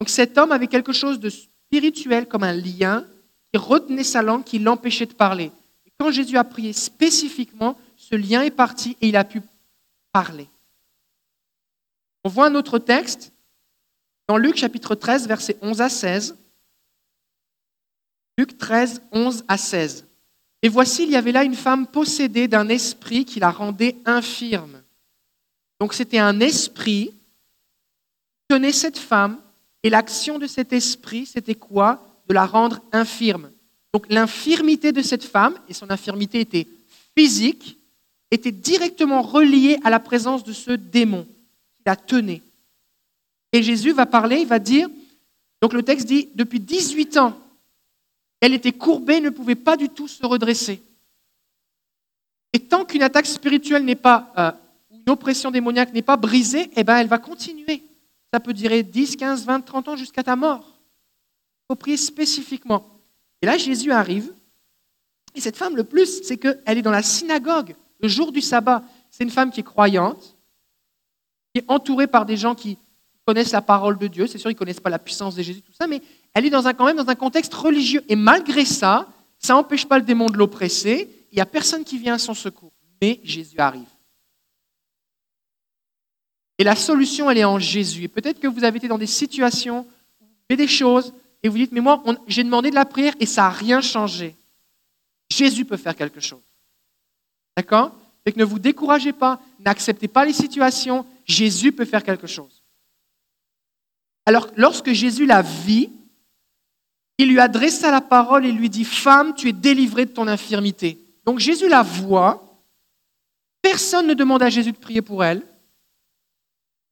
Donc cet homme avait quelque chose de spirituel comme un lien qui retenait sa langue, qui l'empêchait de parler. Et quand Jésus a prié spécifiquement, ce lien est parti et il a pu parler. On voit un autre texte dans Luc chapitre 13, versets 11 à 16. Luc 13, 11 à 16. Et voici, il y avait là une femme possédée d'un esprit qui la rendait infirme. Donc c'était un esprit qui tenait cette femme, et l'action de cet esprit, c'était quoi? De la rendre infirme. Donc l'infirmité de cette femme, et son infirmité était physique, était directement reliée à la présence de ce démon qui la tenait. Et Jésus va parler, il va dire, donc le texte dit, depuis 18 ans, elle était courbée, ne pouvait pas du tout se redresser. Et tant qu'une attaque spirituelle n'est pas, euh, une oppression démoniaque n'est pas brisée, eh ben, elle va continuer. Ça peut durer 10, 15, 20, 30 ans jusqu'à ta mort. Il faut prier spécifiquement. Et là, Jésus arrive. Et cette femme, le plus, c'est qu'elle est dans la synagogue le jour du sabbat. C'est une femme qui est croyante, qui est entourée par des gens qui connaissent la parole de Dieu. C'est sûr, ils ne connaissent pas la puissance de Jésus, tout ça, mais elle est dans un, quand même dans un contexte religieux. Et malgré ça, ça n'empêche pas le démon de l'oppresser. Il n'y a personne qui vient à son secours. Mais Jésus arrive. Et la solution, elle est en Jésus. Et peut-être que vous avez été dans des situations, vous faites des choses, et vous dites, mais moi, j'ai demandé de la prière et ça n'a rien changé. Jésus peut faire quelque chose. D'accord? Et que ne vous découragez pas, n'acceptez pas les situations, Jésus peut faire quelque chose. Alors, lorsque Jésus la vit, il lui adressa la parole et lui dit, Femme, tu es délivrée de ton infirmité. Donc Jésus la voit, personne ne demande à Jésus de prier pour elle,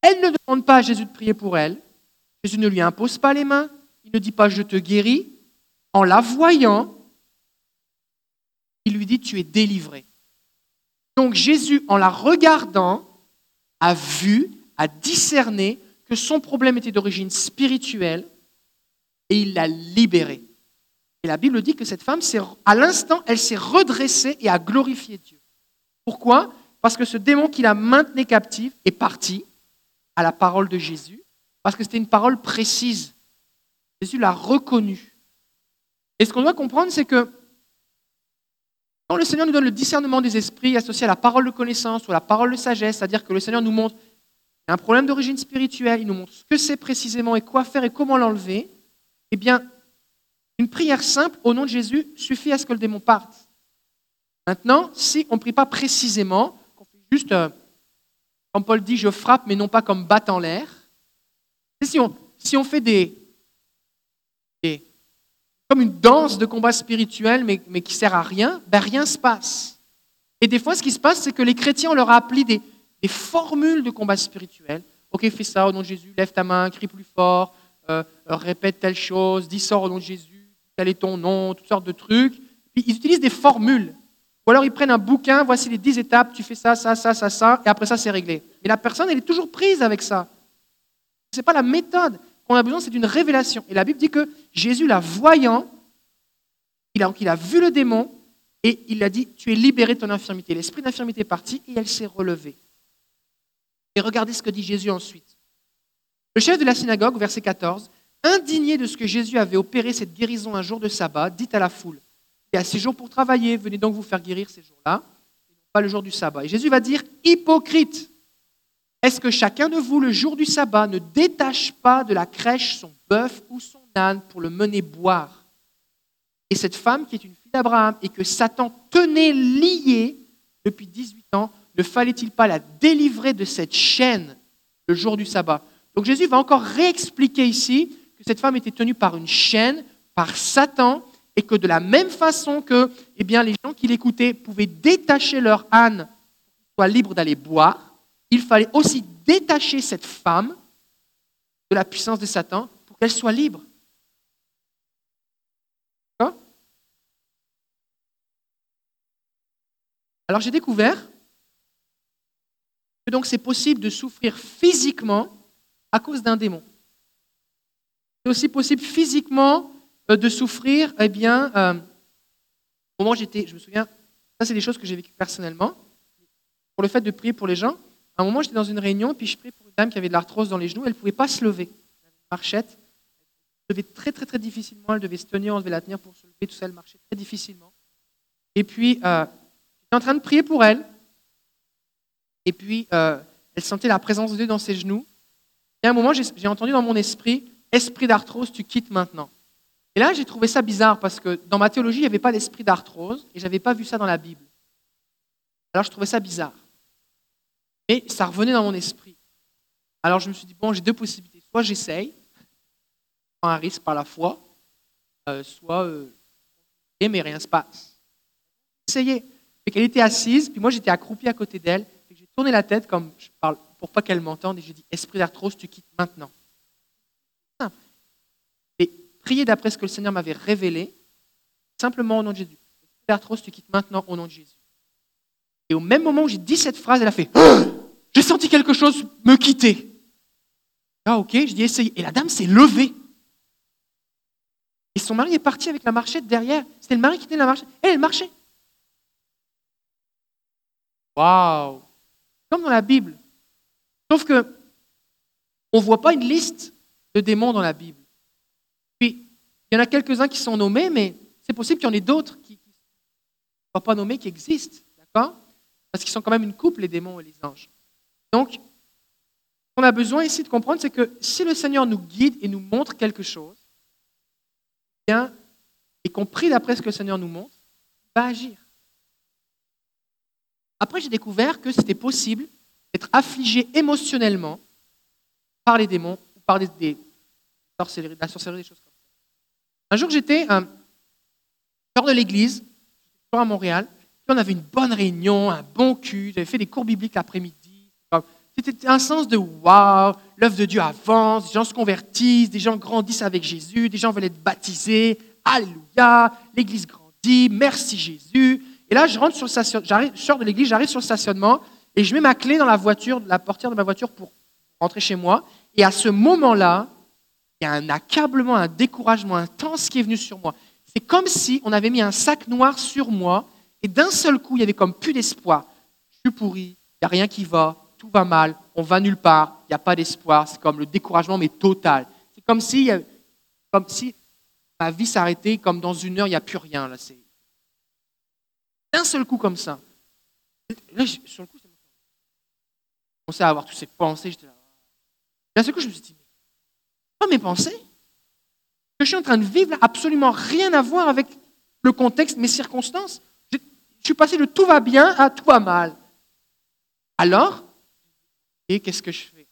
elle ne demande pas à Jésus de prier pour elle, Jésus ne lui impose pas les mains, il ne dit pas je te guéris, en la voyant, il lui dit tu es délivré. Donc Jésus, en la regardant, a vu, a discerné que son problème était d'origine spirituelle et il l'a libérée. Et la Bible dit que cette femme, à l'instant, elle s'est redressée et a glorifié Dieu. Pourquoi? Parce que ce démon qui la maintenait captive est parti à la parole de Jésus, parce que c'était une parole précise. Jésus l'a reconnue. Et ce qu'on doit comprendre, c'est que quand le Seigneur nous donne le discernement des esprits associé à la parole de connaissance ou à la parole de sagesse, c'est-à-dire que le Seigneur nous montre un problème d'origine spirituelle, il nous montre ce que c'est précisément et quoi faire et comment l'enlever, eh bien, une prière simple au nom de Jésus suffit à ce que le démon parte. Maintenant, si on ne prie pas précisément, qu'on fait juste, euh, comme Paul dit, je frappe, mais non pas comme batte en l'air, si on, fait des, comme une danse de combat spirituel, mais, mais qui sert à rien, ben rien se passe. Et des fois, ce qui se passe, c'est que les chrétiens, on leur a appris des, formules de combat spirituel. Ok, fais ça au nom de Jésus, lève ta main, crie plus fort, euh, répète telle chose, dis sort au nom de Jésus, quel est ton nom, toutes sortes de trucs. Puis ils utilisent des formules. Ou alors ils prennent un bouquin, voici les dix étapes, tu fais ça, ça, ça, ça, ça, et après ça, c'est réglé. Mais la personne, elle est toujours prise avec ça. Ce n'est pas la méthode qu'on a besoin, c'est une révélation. Et la Bible dit que Jésus, la voyant, il a, il a vu le démon, et il a dit, tu es libéré de ton infirmité. L'esprit d'infirmité est parti, et elle s'est relevée. Et regardez ce que dit Jésus ensuite. Le chef de la synagogue, verset 14, indigné de ce que Jésus avait opéré cette guérison un jour de sabbat, dit à la foule, y a six jours pour travailler, venez donc vous faire guérir ces jours-là, pas le jour du sabbat. Et Jésus va dire, hypocrite, est-ce que chacun de vous, le jour du sabbat, ne détache pas de la crèche son bœuf ou son âne pour le mener boire? Et cette femme qui est une fille d'Abraham et que Satan tenait liée depuis 18 ans, ne fallait-il pas la délivrer de cette chaîne le jour du sabbat? Donc Jésus va encore réexpliquer ici que cette femme était tenue par une chaîne, par Satan, et que de la même façon que eh les gens qui l'écoutaient pouvaient détacher leur âne soit libre d'aller boire, il fallait aussi détacher cette femme de la puissance de Satan pour qu'elle soit libre. Alors j'ai découvert que c'est possible de souffrir physiquement à cause d'un démon. C'est aussi possible physiquement de souffrir, eh bien, euh, au moment j'étais, je me souviens, ça c'est des choses que j'ai vécues personnellement, pour le fait de prier pour les gens. À un moment, j'étais dans une réunion, puis je priais pour une dame qui avait de l'arthrose dans les genoux, elle ne pouvait pas se lever. Elle avait marchette, levait très très très difficilement, elle devait se tenir, on devait la tenir pour se lever, tout ça, elle marchait très difficilement. Et puis, euh, j'étais en train de prier pour elle, et puis, euh, elle sentait la présence de Dieu dans ses genoux. Et à un moment, j'ai entendu dans mon esprit, esprit d'arthrose, tu quittes maintenant. Et là, j'ai trouvé ça bizarre parce que dans ma théologie, il n'y avait pas d'esprit d'arthrose et je n'avais pas vu ça dans la Bible. Alors, je trouvais ça bizarre. Et ça revenait dans mon esprit. Alors, je me suis dit, bon, j'ai deux possibilités. Soit j'essaye, je prends un risque par la foi, euh, soit, euh, mais rien ne se passe. Essayez. Et qu'elle était assise, puis moi, j'étais accroupi à côté d'elle tourné la tête comme je parle pour pas qu'elle m'entende et j'ai dit Esprit d'arthrose, tu quittes maintenant. Prier d'après ce que le Seigneur m'avait révélé, simplement au nom de Jésus. D'arthrose, tu quittes maintenant au nom de Jésus. Et au même moment où j'ai dit cette phrase, elle a fait J'ai senti quelque chose me quitter. Ah, ok, je dis essaye. Et la dame s'est levée. Et son mari est parti avec la marchette derrière. C'était le mari qui tenait la marchette. Elle, elle marchait. Waouh comme dans la Bible. Sauf que on ne voit pas une liste de démons dans la Bible. Il y en a quelques-uns qui sont nommés, mais c'est possible qu'il y en ait d'autres qui ne soient pas nommés, qui existent. D'accord? Parce qu'ils sont quand même une couple, les démons et les anges. Donc, ce qu'on a besoin ici de comprendre, c'est que si le Seigneur nous guide et nous montre quelque chose, bien, et qu'on d'après ce que le Seigneur nous montre, il va agir. Après, j'ai découvert que c'était possible d'être affligé émotionnellement par les démons ou par des, la sorcellerie, des choses comme ça. Un jour, j'étais un de l'église, à Montréal, puis on avait une bonne réunion, un bon cul, j'avais fait des cours bibliques l'après-midi. C'était un sens de waouh, l'œuvre de Dieu avance, des gens se convertissent, des gens grandissent avec Jésus, des gens veulent être baptisés. Alléluia, l'église grandit, merci Jésus. Et là, je rentre sur le je sors de l'église, j'arrive sur le stationnement et je mets ma clé dans la voiture, la portière de ma voiture pour rentrer chez moi. Et à ce moment-là, il y a un accablement, un découragement intense qui est venu sur moi. C'est comme si on avait mis un sac noir sur moi et d'un seul coup, il y avait comme plus d'espoir. Je suis pourri, il n'y a rien qui va, tout va mal, on va nulle part, il n'y a pas d'espoir. C'est comme le découragement, mais total. C'est comme si, si ma vie s'arrêtait, comme dans une heure, il n'y a plus rien. Là, d'un seul coup comme ça. Là, sur le coup, j'ai commencé à avoir toutes ces pensées. D'un seul coup, je me suis dit, pas mes pensées. Ce que je suis en train de vivre, là, absolument rien à voir avec le contexte, mes circonstances. Je, suis passé de tout va bien à tout va mal. Alors, et qu'est-ce que je fais?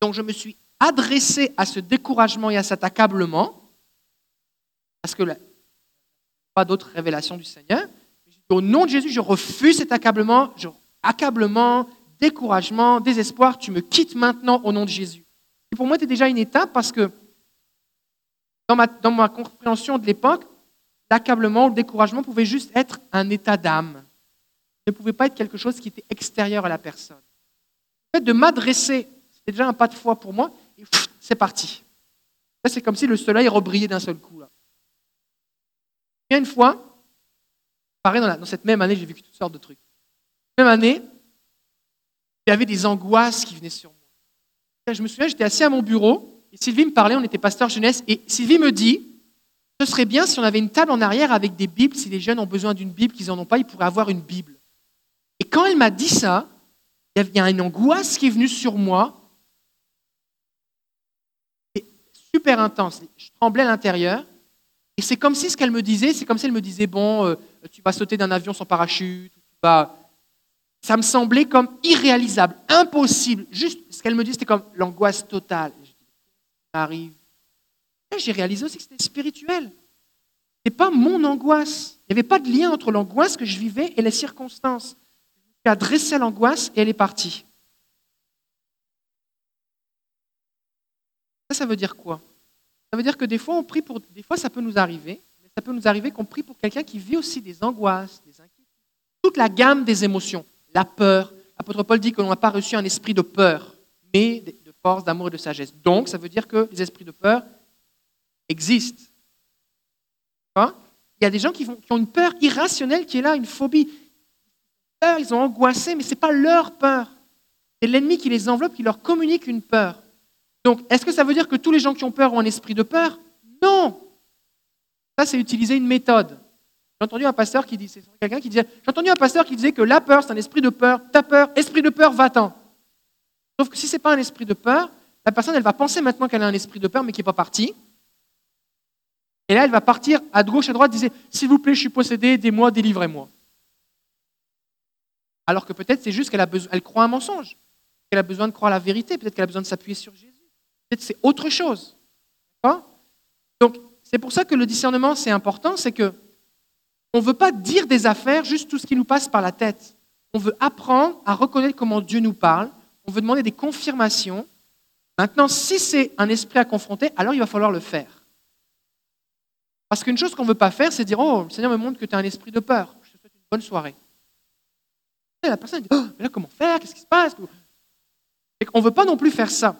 Donc, je me suis adressé à ce découragement et à cet accablement parce que là, pas d'autres révélations du Seigneur. Au nom de Jésus, je refuse cet accablement, accablement, découragement, désespoir. Tu me quittes maintenant au nom de Jésus. Pour moi, c'était déjà une étape parce que dans ma, compréhension de l'époque, l'accablement ou le découragement pouvait juste être un état d'âme. Ne pouvait pas être quelque chose qui était extérieur à la personne. Le fait de m'adresser, c'était déjà un pas de foi pour moi, et c'est parti. c'est comme si le soleil rebrillait d'un seul coup. Là. Et une fois, pareil, dans, dans cette même année, j'ai vécu toutes sortes de trucs. Même année, il y avait des angoisses qui venaient sur moi. Je me souviens, j'étais assis à mon bureau, et Sylvie me parlait, on était pasteur jeunesse, et Sylvie me dit, ce serait bien si on avait une table en arrière avec des Bibles, si les jeunes ont besoin d'une Bible, qu'ils n'en ont pas, ils pourraient avoir une Bible. Et quand elle m'a dit ça, il y a une angoisse qui est venue sur moi, super intense. Je tremblais à l'intérieur. Et c'est comme si ce qu'elle me disait, c'est comme si elle me disait, bon, euh, tu vas sauter d'un avion sans parachute, tu vas... Ça me semblait comme irréalisable, impossible. Juste ce qu'elle me dit, c'était comme l'angoisse totale. Je dis, ça arrive. J'ai réalisé aussi que c'était spirituel. Ce pas mon angoisse. Il n'y avait pas de lien entre l'angoisse que je vivais et les circonstances. J'ai adressé l'angoisse et elle est partie. Ça, ça veut dire quoi? Ça veut dire que des fois, on prie pour. Des fois, ça peut nous arriver, mais ça peut nous arriver qu'on prie pour quelqu'un qui vit aussi des angoisses, des inquiétudes, toute la gamme des émotions, la peur. L'apôtre Paul dit que l'on n'a pas reçu un esprit de peur, mais de force, d'amour et de sagesse. Donc, ça veut dire que les esprits de peur existent. Hein? Il y a des gens qui, ont une peur irrationnelle qui est là, une phobie. Ils ont angoissé, mais ce n'est pas leur peur. C'est l'ennemi qui les enveloppe, qui leur communique une peur. Donc, est-ce que ça veut dire que tous les gens qui ont peur ont un esprit de peur? Non. Ça, c'est utiliser une méthode. J'ai entendu un pasteur qui disait, quelqu'un qui disait, j'ai entendu un pasteur qui disait que la peur, c'est un esprit de peur. Ta peur, esprit de peur, va-t'en. Sauf que si ce n'est pas un esprit de peur, la personne, elle va penser maintenant qu'elle a un esprit de peur, mais qui n'est pas parti. Et là, elle va partir à gauche, à droite, disait, s'il vous plaît, je suis possédé, aidez-moi, délivrez-moi. Alors que peut-être c'est juste qu'elle a besoin, elle croit un mensonge, qu'elle a besoin de croire la vérité, peut-être qu'elle a besoin de s'appuyer sur Jésus. Peut-être c'est autre chose. Donc, c'est pour ça que le discernement, c'est important, c'est que on ne veut pas dire des affaires juste tout ce qui nous passe par la tête. On veut apprendre à reconnaître comment Dieu nous parle. On veut demander des confirmations. Maintenant, si c'est un esprit à confronter, alors il va falloir le faire. Parce qu'une chose qu'on ne veut pas faire, c'est dire Oh, le Seigneur me montre que tu as un esprit de peur. Je te souhaite une bonne soirée. La personne dit oh, mais là, comment faire? Qu'est-ce qui se passe? On ne veut pas non plus faire ça.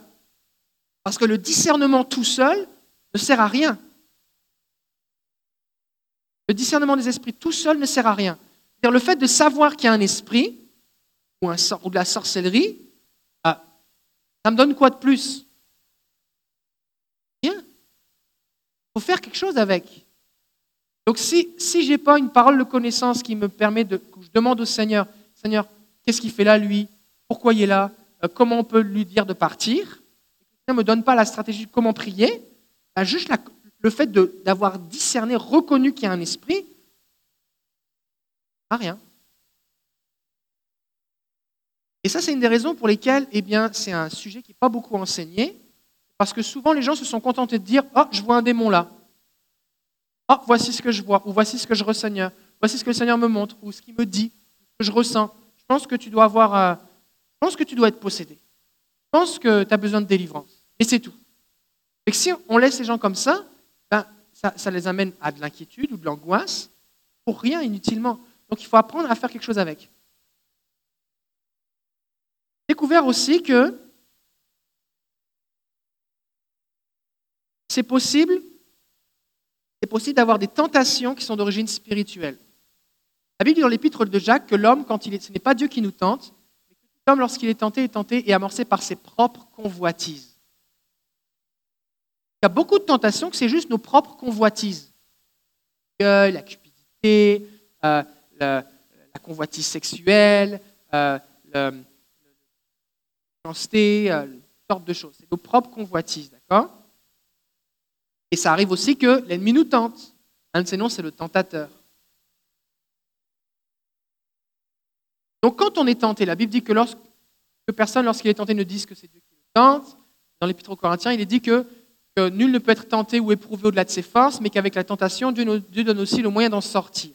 Parce que le discernement tout seul ne sert à rien. Le discernement des esprits tout seul ne sert à rien. -dire le fait de savoir qu'il y a un esprit ou, de la sorcellerie, ah, ça me donne quoi de plus? Rien. Il faut faire quelque chose avec. Donc si, si je n'ai pas une parole de connaissance qui me permet de... Je demande au Seigneur, Seigneur, qu'est-ce qu'il fait là, lui? Pourquoi il est là? Euh, Comment on peut lui dire de partir? Ne me donne pas la stratégie de comment prier, bah, juste le fait d'avoir discerné, reconnu qu'il y a un esprit, pas rien. Et ça, c'est une des raisons pour lesquelles eh bien, c'est un sujet qui n'est pas beaucoup enseigné, parce que souvent les gens se sont contentés de dire Oh, je vois un démon là. Oh, voici ce que je vois, ou voici ce que je ressens, voici ce que le Seigneur me montre, ou ce qu'il me dit, ce que je ressens. Je pense que tu dois avoir, euh, je pense que tu dois être possédé. Je pense que tu as besoin de délivrance. Et c'est tout. Et si on laisse les gens comme ça, ça, les amène à de l'inquiétude ou de l'angoisse pour rien, inutilement. Donc il faut apprendre à faire quelque chose avec. Découvert aussi que c'est possible, c'est possible d'avoir des tentations qui sont d'origine spirituelle. La Bible dit dans l'épître de Jacques que l'homme, quand il est, ce n'est pas Dieu qui nous tente, mais que l'homme, lorsqu'il est tenté, est tenté et amorcé par ses propres convoitises. Il y a beaucoup de tentations que c'est juste nos propres convoitises. La cupidité, euh, la, convoitise sexuelle, euh, la méchanceté, euh, toutes sortes de choses. C'est nos propres convoitises, d'accord? Et ça arrive aussi que l'ennemi nous tente. Un de ses noms, c'est le tentateur. Donc quand on est tenté, la Bible dit que, personne, lorsqu'il est tenté, ne dise que c'est Dieu qui le tente. Dans l'Épître aux Corinthiens, il est dit que que nul ne peut être tenté ou éprouvé au-delà de ses forces, mais qu'avec la tentation, Dieu, donne aussi le moyen d'en sortir.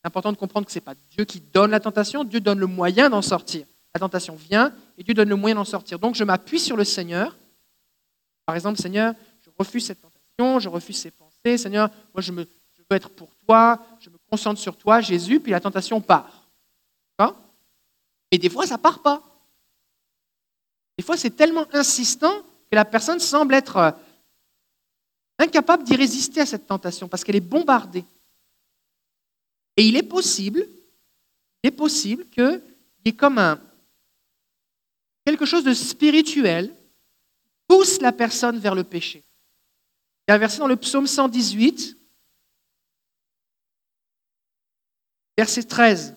C'est important de comprendre que ce n'est pas Dieu qui donne la tentation, Dieu donne le moyen d'en sortir. La tentation vient et Dieu donne le moyen d'en sortir. Donc je m'appuie sur le Seigneur. Par exemple, Seigneur, je refuse cette tentation, je refuse ces pensées. Seigneur, moi je veux être pour toi, je me concentre sur toi, Jésus, puis la tentation part. Et des fois, ça part pas. Des fois, c'est tellement insistant que la personne semble être euh, incapable d'y résister à cette tentation parce qu'elle est bombardée. Et il est possible, il est possible qu'il y ait comme un, quelque chose de spirituel pousse la personne vers le péché. Il y a un verset dans le psaume 118, verset 13.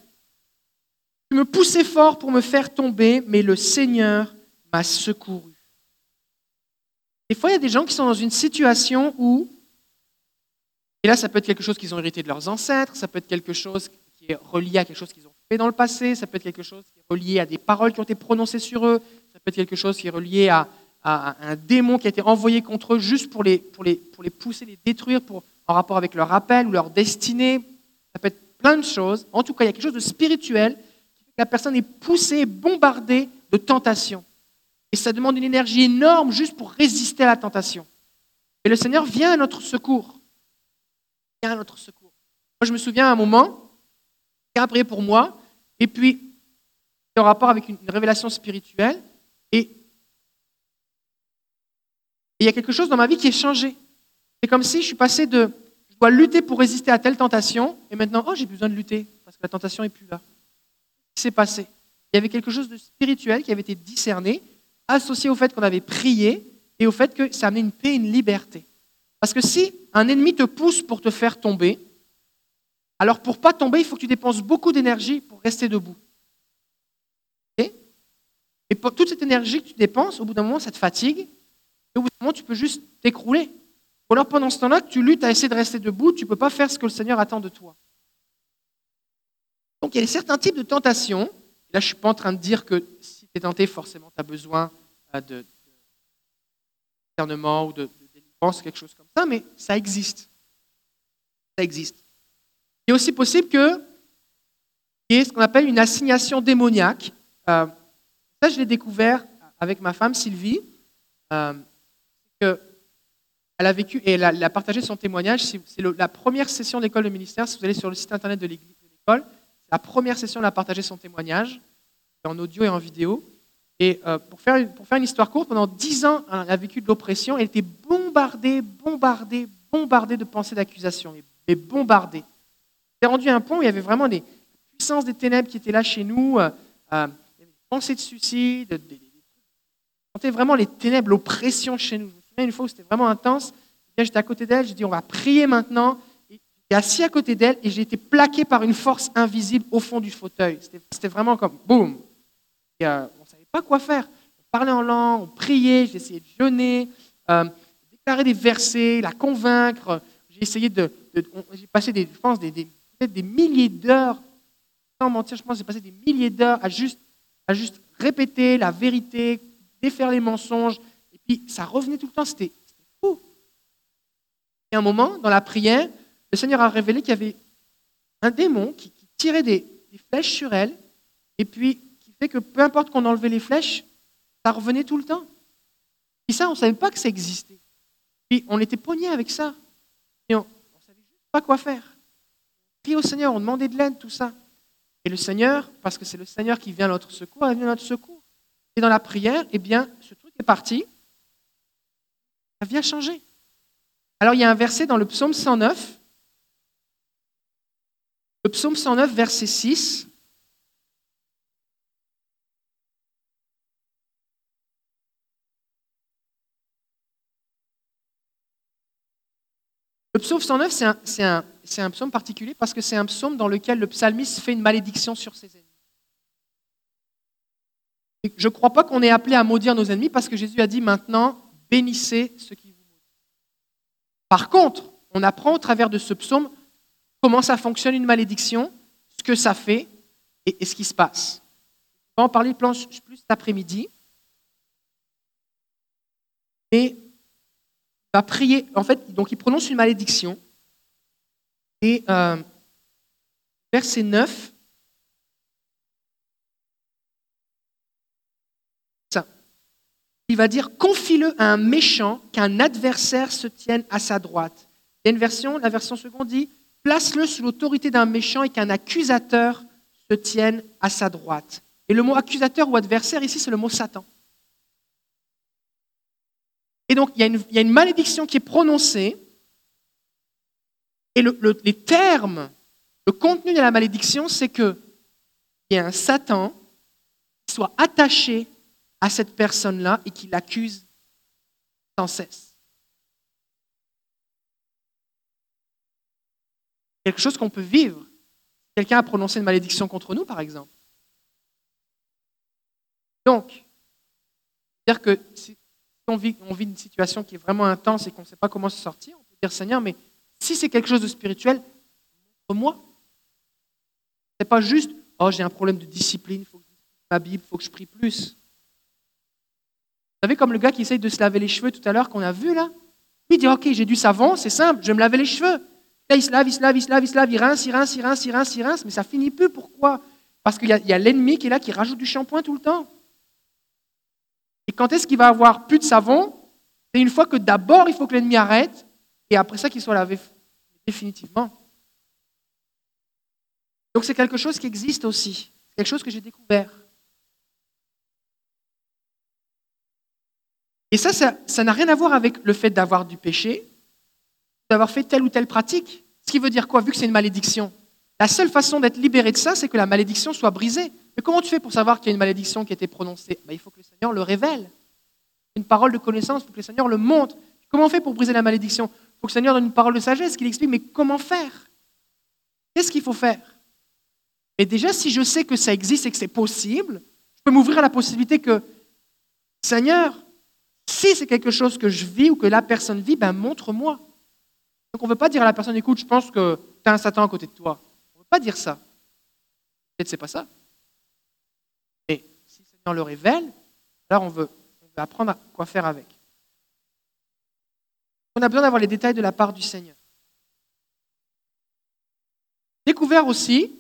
Tu me poussais fort pour me faire tomber, mais le Seigneur m'a secouru. Des fois, il y a des gens qui sont dans une situation où, et là, ça peut être quelque chose qu'ils ont hérité de leurs ancêtres, ça peut être quelque chose qui est relié à quelque chose qu'ils ont fait dans le passé, ça peut être quelque chose qui est relié à des paroles qui ont été prononcées sur eux, ça peut être quelque chose qui est relié à, un démon qui a été envoyé contre eux juste pour les, pour les, les pousser, les détruire en rapport avec leur appel ou leur destinée. Ça peut être plein de choses. En tout cas, il y a quelque chose de spirituel qui fait que la personne est poussée, bombardée de tentations. Et ça demande une énergie énorme juste pour résister à la tentation. Et le Seigneur vient à notre secours. Il vient à notre secours. Moi, je me souviens à un moment, il a prié pour moi, et puis, en rapport avec une révélation spirituelle, et il y a quelque chose dans ma vie qui est changé. C'est comme si je suis passé de je dois lutter pour résister à telle tentation, et maintenant, oh, j'ai besoin de lutter, parce que la tentation n'est plus là. Qu'est-ce passé Il y avait quelque chose de spirituel qui avait été discerné, associé au fait qu'on avait prié et au fait que ça amenait une paix, une liberté. Parce que si un ennemi te pousse pour te faire tomber, alors pour pas tomber, il faut que tu dépenses beaucoup d'énergie pour rester debout. et pour toute cette énergie que tu dépenses, au bout d'un moment, ça te fatigue, et au bout d'un moment, tu peux juste t'écrouler. Ou alors pendant ce temps-là, tu luttes à essayer de rester debout, tu ne peux pas faire ce que le Seigneur attend de toi. Donc il y a certains types de tentations. Là, je ne suis pas en train de dire que tu es tenté, forcément, tu as besoin de, discernement ou de, délivrance, quelque chose comme ça, mais ça existe. Ça existe. Il est aussi possible que y ait ce qu'on appelle une assignation démoniaque. Euh, ça, je l'ai découvert avec ma femme Sylvie. Euh, elle a vécu et elle a, partagé son témoignage. C'est la première session d'école de ministère. Si vous allez sur le site internet de l'école, la première session, elle a partagé son témoignage en audio et en vidéo. Et euh, pour, faire, une histoire courte, pendant dix ans, elle a vécu de l'oppression. Elle était bombardée, bombardée, bombardée de pensées d'accusation, mais bombardée. Elle rendu à un point où il y avait vraiment des puissances des ténèbres qui étaient là chez nous. Euh, euh, des pensées de suicide. Des, on sentait vraiment les ténèbres, l'oppression chez nous. Je me souviens une fois où c'était vraiment intense. J'étais à côté d'elle, j'ai dit on va prier maintenant. J'étais assis à côté d'elle et j'ai été plaqué par une force invisible au fond du fauteuil. C'était vraiment comme boum pas quoi faire. On parlait en langue, on priait, j'ai essayé de jeûner, euh, déclarer des versets, la convaincre. J'ai essayé de. j'ai passé, des, je des, milliers d'heures, sans mentir, je pense j'ai passé des milliers d'heures à juste, à juste répéter la vérité, défaire les mensonges. Et puis ça revenait tout le temps, c'était fou. Et à un moment, dans la prière, le Seigneur a révélé qu'il y avait un démon qui, qui tirait des, des flèches sur elle, et puis que peu importe qu'on enlevait les flèches, ça revenait tout le temps. Et ça, on ne savait pas que ça existait. Puis on était pogné avec ça. Et on ne savait juste pas quoi faire. Puis au Seigneur, on demandait de l'aide, tout ça. Et le Seigneur, parce que c'est le Seigneur qui vient à notre secours, il vient à notre secours. Et dans la prière, eh bien, ce truc est parti. Ça vient changer. Alors il y a un verset dans le psaume 109. Le psaume 109, verset 6. Psaume 109, c'est un, psaume particulier parce que c'est un psaume dans lequel le psalmiste fait une malédiction sur ses ennemis. je ne crois pas qu'on est appelé à maudire nos ennemis parce que Jésus a dit maintenant, bénissez ceux qui vous maudissent. Par contre, on apprend au travers de ce psaume comment ça fonctionne une malédiction, ce que ça fait et, ce qui se passe. On va en parler plus cet après-midi. Et va prier. En fait, donc il prononce une malédiction. Et euh, verset 9. Ça. Il va dire Confie-le à un méchant qu'un adversaire se tienne à sa droite. Il y a une version, la version seconde dit Place-le sous l'autorité d'un méchant et qu'un accusateur se tienne à sa droite. Et le mot accusateur ou adversaire ici, c'est le mot Satan. Et donc, il y, a une, malédiction qui est prononcée, et les termes, le contenu de la malédiction, c'est qu'il y a un Satan qui soit attaché à cette personne-là et qui l'accuse sans cesse. Quelque chose qu'on peut vivre. Quelqu'un a prononcé une malédiction contre nous, par exemple. Donc, dire que on vit, une situation qui est vraiment intense et qu'on ne sait pas comment se sortir, on peut dire Seigneur, mais si c'est quelque chose de spirituel, montre-moi. Ce n'est pas juste Oh, j'ai un problème de discipline, il faut que je ma Bible, il faut que je prie plus. Vous savez, comme le gars qui essaye de se laver les cheveux tout à l'heure qu'on a vu là? Il dit Ok, j'ai du savon, c'est simple, je vais me laver les cheveux. Là, il se lave, il se lave, il se lave, il se lave, il rince, il rince, il rince, il rince, il mais ça finit plus. Pourquoi? Parce qu'il y a l'ennemi qui est là, qui rajoute du shampoing tout le temps. Et quand est-ce qu'il va avoir plus de savon C'est une fois que d'abord il faut que l'ennemi arrête et après ça qu'il soit lavé définitivement. Donc c'est quelque chose qui existe aussi, quelque chose que j'ai découvert. Et ça, ça n'a rien à voir avec le fait d'avoir du péché, d'avoir fait telle ou telle pratique. Ce qui veut dire quoi Vu que c'est une malédiction, la seule façon d'être libéré de ça, c'est que la malédiction soit brisée. Mais comment tu fais pour savoir qu'il y a une malédiction qui a été prononcée? Ben, Il faut que le Seigneur le révèle. Une parole de connaissance, il faut que le Seigneur le montre. Comment on fait pour briser la malédiction? Il faut que le Seigneur donne une parole de sagesse, qu'il explique, mais comment faire? Qu'est-ce qu'il faut faire? Mais déjà, si je sais que ça existe et que c'est possible, je peux m'ouvrir à la possibilité que, Seigneur, si c'est quelque chose que je vis ou que la personne vit, ben montre-moi. Donc on ne veut pas dire à la personne, écoute, je pense que tu as un Satan à côté de toi. On ne veut pas dire ça. Peut-être c'est pas ça. Seigneur le révèle, alors on veut, apprendre à quoi faire avec. On a besoin d'avoir les détails de la part du Seigneur. Découvert aussi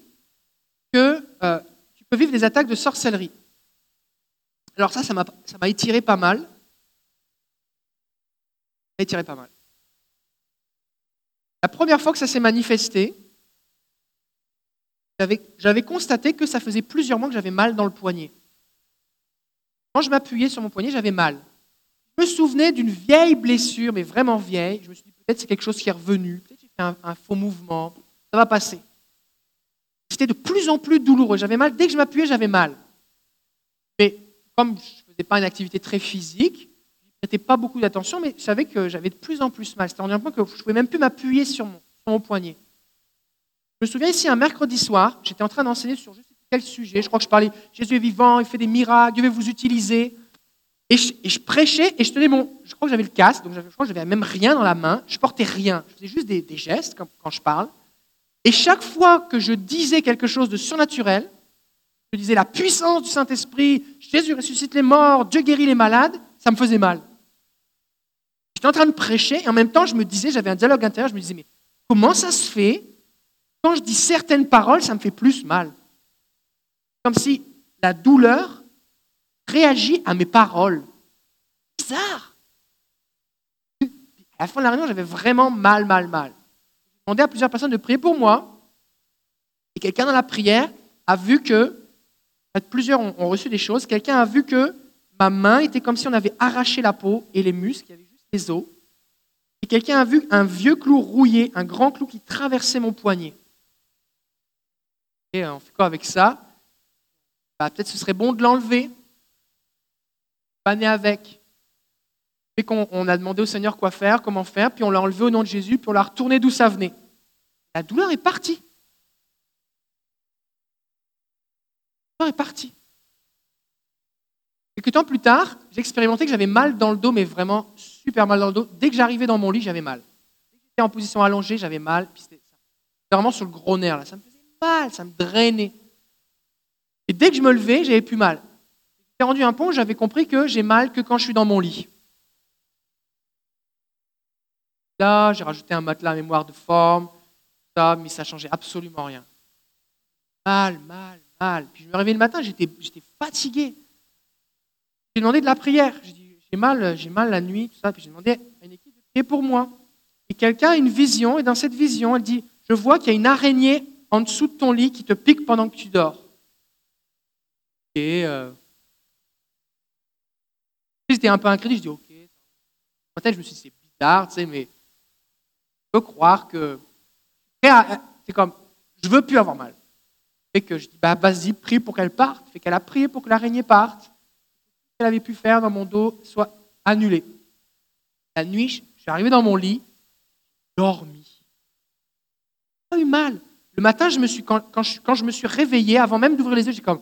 que euh, tu peux vivre des attaques de sorcellerie. Alors ça, ça m'a étiré pas mal. Ça m'a étiré pas mal. La première fois que ça s'est manifesté, j'avais constaté que ça faisait plusieurs mois que j'avais mal dans le poignet. Quand je m'appuyais sur mon poignet, j'avais mal. Je me souvenais d'une vieille blessure, mais vraiment vieille. Je me suis dit, peut-être c'est quelque chose qui est revenu. Peut-être j'ai fait un, faux mouvement. Ça va passer. C'était de plus en plus douloureux. J'avais mal. Dès que je m'appuyais, j'avais mal. Mais comme je ne faisais pas une activité très physique, je ne prêtais pas beaucoup d'attention, mais je savais que j'avais de plus en plus mal. C'était en un point que je ne pouvais même plus m'appuyer sur mon, sur mon poignet. Je me souviens ici, un mercredi soir, j'étais en train d'enseigner sur je quel sujet? Je crois que je parlais Jésus est vivant, il fait des miracles, Dieu veut vous utiliser. Et je, prêchais et je tenais mon. Je crois que j'avais le casque, donc je crois que j'avais même rien dans la main. Je portais rien. Je faisais juste des, gestes quand, je parle. Et chaque fois que je disais quelque chose de surnaturel, je disais la puissance du Saint-Esprit, Jésus ressuscite les morts, Dieu guérit les malades, ça me faisait mal. J'étais en train de prêcher et en même temps, je me disais, j'avais un dialogue intérieur, je me disais, mais comment ça se fait? Quand je dis certaines paroles, ça me fait plus mal Comme si la douleur réagit à mes paroles. Bizarre. À la fin de la réunion, j'avais vraiment mal, mal, mal. J'ai demandé à plusieurs personnes de prier pour moi. Et quelqu'un dans la prière a vu que, plusieurs ont, reçu des choses, quelqu'un a vu que ma main était comme si on avait arraché la peau et les muscles, il y avait juste les os. Et quelqu'un a vu un vieux clou rouillé, un grand clou qui traversait mon poignet. Et on fait quoi avec ça? Bah, Peut-être ce serait bon de l'enlever, pas né avec. Et qu'on on a demandé au Seigneur quoi faire, comment faire, puis on l'a enlevé au nom de Jésus, puis on l'a retourné d'où ça venait. La douleur est partie. La douleur est partie. Quelques temps plus tard, j'ai expérimenté que j'avais mal dans le dos, mais vraiment super mal dans le dos. Dès que j'arrivais dans mon lit, j'avais mal. Dès que j'étais en position allongée, j'avais mal. C'était vraiment sur le gros nerf. Là. Ça me mal, ça me drainait. Et dès que je me levais, j'avais plus mal. J'ai rendu un point où j'avais compris que j'ai mal que quand je suis dans mon lit. là, j'ai rajouté un matelas à mémoire de forme, ça, mais ça changeait absolument rien. Mal, mal, mal. Puis je me réveillais le matin, j'étais fatigué. J'ai demandé de la prière. J'ai dit, j'ai mal, j'ai mal la nuit, tout ça. Puis j'ai demandé à une équipe de prier pour moi. Et quelqu'un a une vision, et dans cette vision, elle dit, je vois qu'il y a une araignée en dessous de ton lit qui te pique pendant que tu dors. Et euh... j'étais un peu incrédule, je dis, ok. Peut-être je me suis dit, c'est bizarre, tu sais, mais je peux croire que... C'est comme, je veux plus avoir mal. Et que je dis, bah, vas-y, prie pour qu'elle parte. Fait qu'elle a prié pour que l'araignée parte. Qu'elle avait pu faire dans mon dos soit annulé. La nuit, je suis arrivé dans mon lit, dormi. Pas eu mal. Le matin, je me suis, quand, quand, je, quand je me suis réveillé, avant même d'ouvrir les yeux, j'ai comme.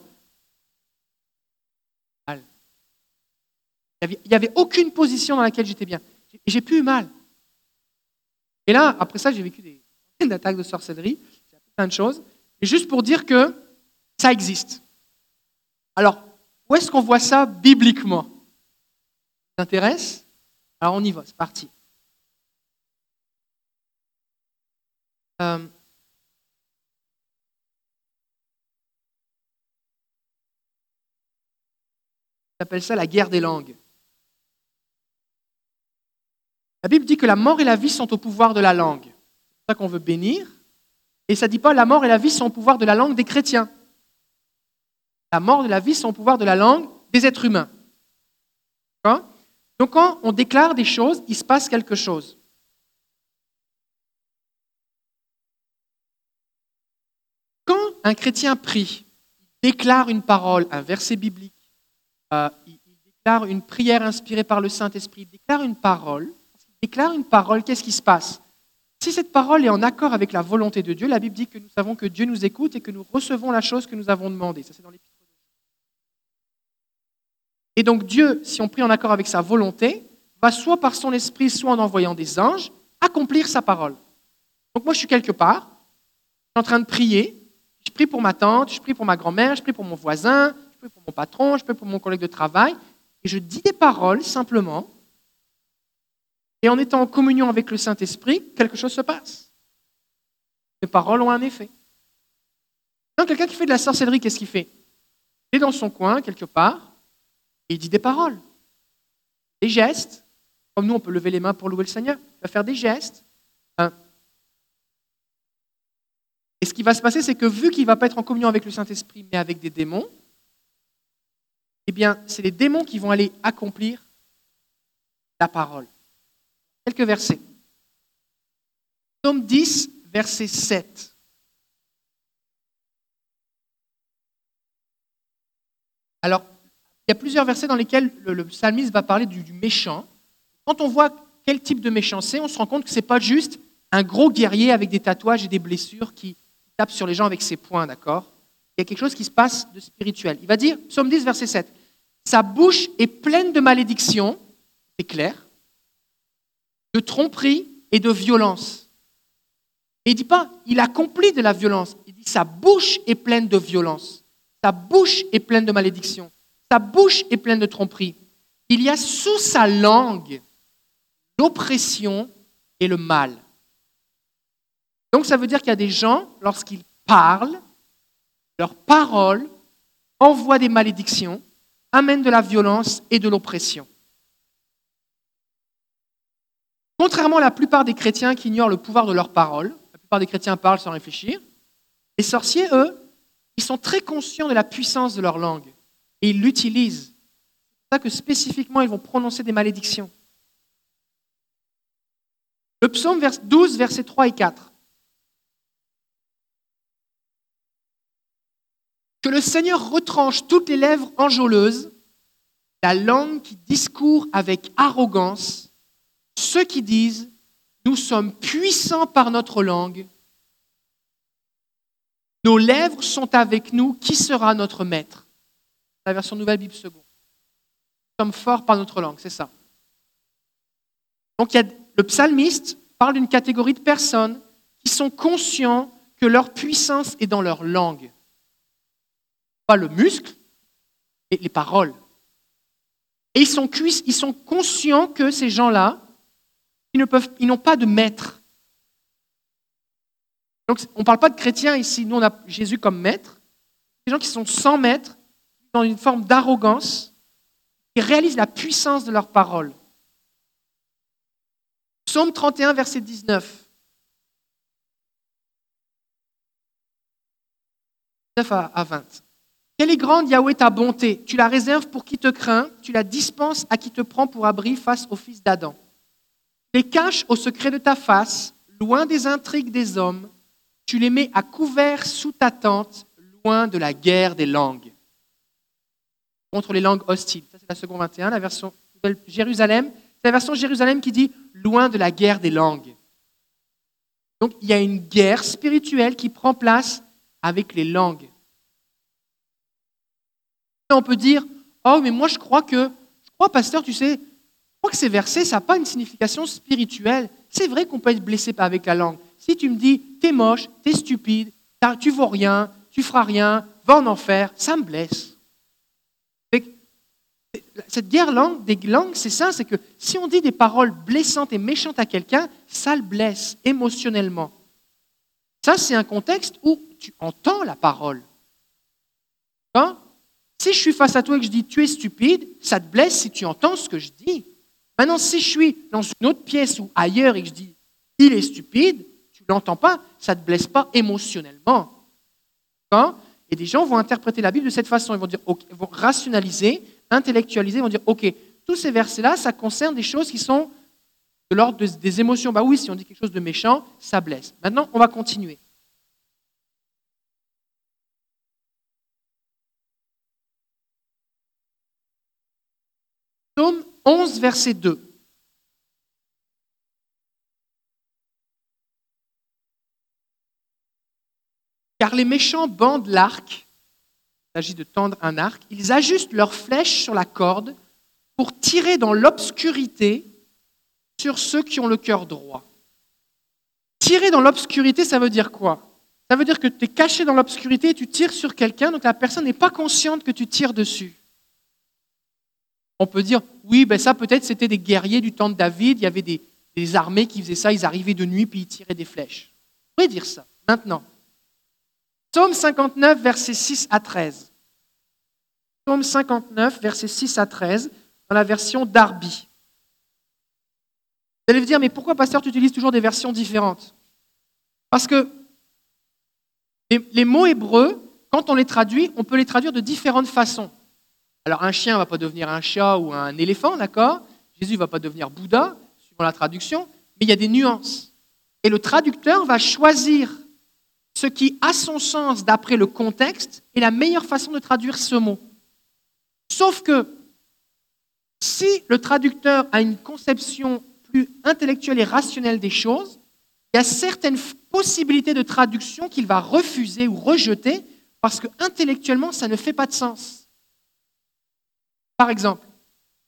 Mal. Il n'y avait, aucune position dans laquelle j'étais bien. Et j'ai plus eu mal. Et là, après ça, j'ai vécu des attaques de sorcellerie, plein de choses. Et juste pour dire que ça existe. Alors, où est-ce qu'on voit ça bibliquement? Ça t'intéresse Alors on y va, c'est parti. Euh, appelle ça la guerre des langues. La Bible dit que la mort et la vie sont au pouvoir de la langue. C'est ça qu'on veut bénir. Et ça ne dit pas la mort et la vie sont au pouvoir de la langue des chrétiens. La mort et la vie sont au pouvoir de la langue des êtres humains. Donc quand on déclare des choses, il se passe quelque chose. Quand un chrétien prie, il déclare une parole, un verset biblique, euh, il, déclare une prière inspirée par le Saint-Esprit, il déclare une parole. Déclare une parole, qu'est-ce qui se passe? Si cette parole est en accord avec la volonté de Dieu, la Bible dit que nous savons que Dieu nous écoute et que nous recevons la chose que nous avons demandée. Ça, c'est dans l'Épître. Et donc Dieu, si on prie en accord avec sa volonté, va soit par son esprit, soit en envoyant des anges, accomplir sa parole. Donc moi, je suis quelque part, je suis en train de prier, je prie pour ma tante, je prie pour ma grand-mère, je prie pour mon voisin, je prie pour mon patron, je prie pour mon collègue de travail, et je dis des paroles simplement, et en étant en communion avec le Saint-Esprit, quelque chose se passe. Les paroles ont un effet. Donc quelqu'un qui fait de la sorcellerie, qu'est-ce qu'il fait? Il est dans son coin, quelque part, et il dit des paroles, des gestes, comme nous on peut lever les mains pour louer le Seigneur, il va faire des gestes. Hein. Et ce qui va se passer, c'est que vu qu'il ne va pas être en communion avec le Saint-Esprit, mais avec des démons, eh bien, c'est les démons qui vont aller accomplir la parole. Quelques versets. Psaume 10, verset 7. Alors, il y a plusieurs versets dans lesquels le, psalmiste va parler du, méchant. Quand on voit quel type de méchant c'est, on se rend compte que ce n'est pas juste un gros guerrier avec des tatouages et des blessures qui tape sur les gens avec ses poings, d'accord? Il y a quelque chose qui se passe de spirituel. Il va dire, psaume 10, verset 7, sa bouche est pleine de malédictions, c'est clair, de tromperie et de violence. Et il ne dit pas, il accomplit de la violence. Il dit, sa bouche est pleine de violence. Sa bouche est pleine de malédictions. Sa bouche est pleine de tromperie. Il y a sous sa langue l'oppression et le mal. Donc ça veut dire qu'il y a des gens, lorsqu'ils parlent, leurs paroles envoient des malédictions amène de la violence et de l'oppression. Contrairement à la plupart des chrétiens qui ignorent le pouvoir de leurs paroles, la plupart des chrétiens parlent sans réfléchir, les sorciers, eux, ils sont très conscients de la puissance de leur langue et ils l'utilisent. C'est pour ça que spécifiquement, ils vont prononcer des malédictions. Le psaume 12, versets 3 et 4. Que le Seigneur retranche toutes les lèvres enjôleuses, la langue qui discourt avec arrogance, ceux qui disent Nous sommes puissants par notre langue, nos lèvres sont avec nous, qui sera notre maître? La version Nouvelle Bible Second. Nous sommes forts par notre langue, c'est ça. Donc le psalmiste parle d'une catégorie de personnes qui sont conscients que leur puissance est dans leur langue pas le muscle, mais les paroles. Et ils sont conscients que ces gens-là Ils n'ont pas de maître. Donc, on ne parle pas de chrétiens ici. Nous, on a Jésus comme maître. Des gens qui sont sans maître, dans une forme d'arrogance, qui réalisent la puissance de leur parole. Psaume 31, verset 19. 9 à 20. Quelle est grande, Yahweh, ta bonté? Tu la réserves pour qui te craint, tu la dispenses à qui te prend pour abri face au fils d'Adam. Les caches au secret de ta face, loin des intrigues des hommes, tu les mets à couvert sous ta tente, loin de la guerre des langues. Contre les langues hostiles. Ça, c'est la seconde 21, la version Jérusalem. C'est la version Jérusalem qui dit loin de la guerre des langues. Donc, il y a une guerre spirituelle qui prend place avec les langues on peut dire Oh, mais moi je crois que, je crois, pasteur, tu sais, que ces versets, ça n'a pas une signification spirituelle. C'est vrai qu'on peut être blessé avec la langue. Si tu me dis T'es moche, t'es stupide, tu vaux rien, tu feras rien, va en enfer, ça me blesse. Cette guerre langue, des langues, c'est ça, c'est que si on dit des paroles blessantes et méchantes à quelqu'un, ça le blesse émotionnellement. Ça, c'est un contexte où tu entends la parole. Si je suis face à toi et que je dis tu es stupide, ça te blesse si tu entends ce que je dis. Maintenant, si je suis dans une autre pièce ou ailleurs et que je dis il est stupide, tu ne l'entends pas, ça ne te blesse pas émotionnellement. et des gens vont interpréter la Bible de cette façon. Ils vont, dire, vont rationaliser, intellectualiser, ils vont dire ok, tous ces versets-là, ça concerne des choses qui sont de l'ordre des émotions. Bah oui, si on dit quelque chose de méchant, ça blesse. Maintenant, on va continuer. Psaume 11, verset 2. Car les méchants bandent l'arc, il s'agit de tendre un arc, ils ajustent leurs flèches sur la corde pour tirer dans l'obscurité sur ceux qui ont le cœur droit. Tirer dans l'obscurité, ça veut dire quoi? Ça veut dire que tu es caché dans l'obscurité et tu tires sur quelqu'un, donc la personne n'est pas consciente que tu tires dessus. On peut dire, oui, ben ça peut-être c'était des guerriers du temps de David, il y avait des, armées qui faisaient ça, ils arrivaient de nuit puis ils tiraient des flèches. On pourrait dire ça. Maintenant, Psaume 59, versets 6 à 13. Psaume 59, versets 6 à 13, dans la version Darby. Vous allez vous dire, mais pourquoi, pasteur, tu utilises toujours des versions différentes? Parce que les mots hébreux, quand on les traduit, on peut les traduire de différentes façons. Alors un chien ne va pas devenir un chat ou un éléphant, d'accord? Jésus ne va pas devenir Bouddha, suivant la traduction, mais il y a des nuances. Et le traducteur va choisir ce qui a son sens d'après le contexte et la meilleure façon de traduire ce mot. Sauf que si le traducteur a une conception plus intellectuelle et rationnelle des choses, il y a certaines possibilités de traduction qu'il va refuser ou rejeter parce que intellectuellement, ça ne fait pas de sens. Par exemple,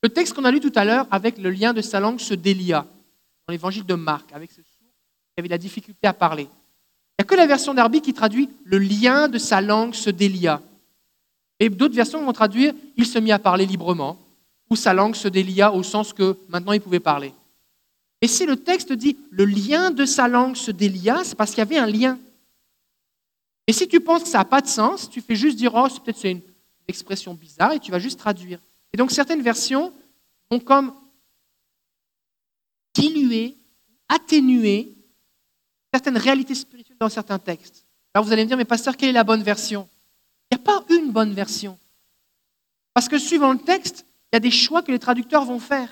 le texte qu'on a lu tout à l'heure avec le lien de sa langue se délia dans l'évangile de Marc, avec ce sourd qui avait la difficulté à parler. Il n'y a que la version d'Arby qui traduit le lien de sa langue se délia. Et d'autres versions vont traduire il se mit à parler librement, ou sa langue se délia au sens que maintenant il pouvait parler. Et si le texte dit le lien de sa langue se délia, c'est parce qu'il y avait un lien. Et si tu penses que ça n'a pas de sens, tu fais juste dire oh, peut-être c'est une expression bizarre et tu vas juste traduire. Et donc certaines versions vont comme diluer, atténuer certaines réalités spirituelles dans certains textes. Alors vous allez me dire, mais pasteur, quelle est la bonne version? Il n'y a pas une bonne version. Parce que suivant le texte, il y a des choix que les traducteurs vont faire.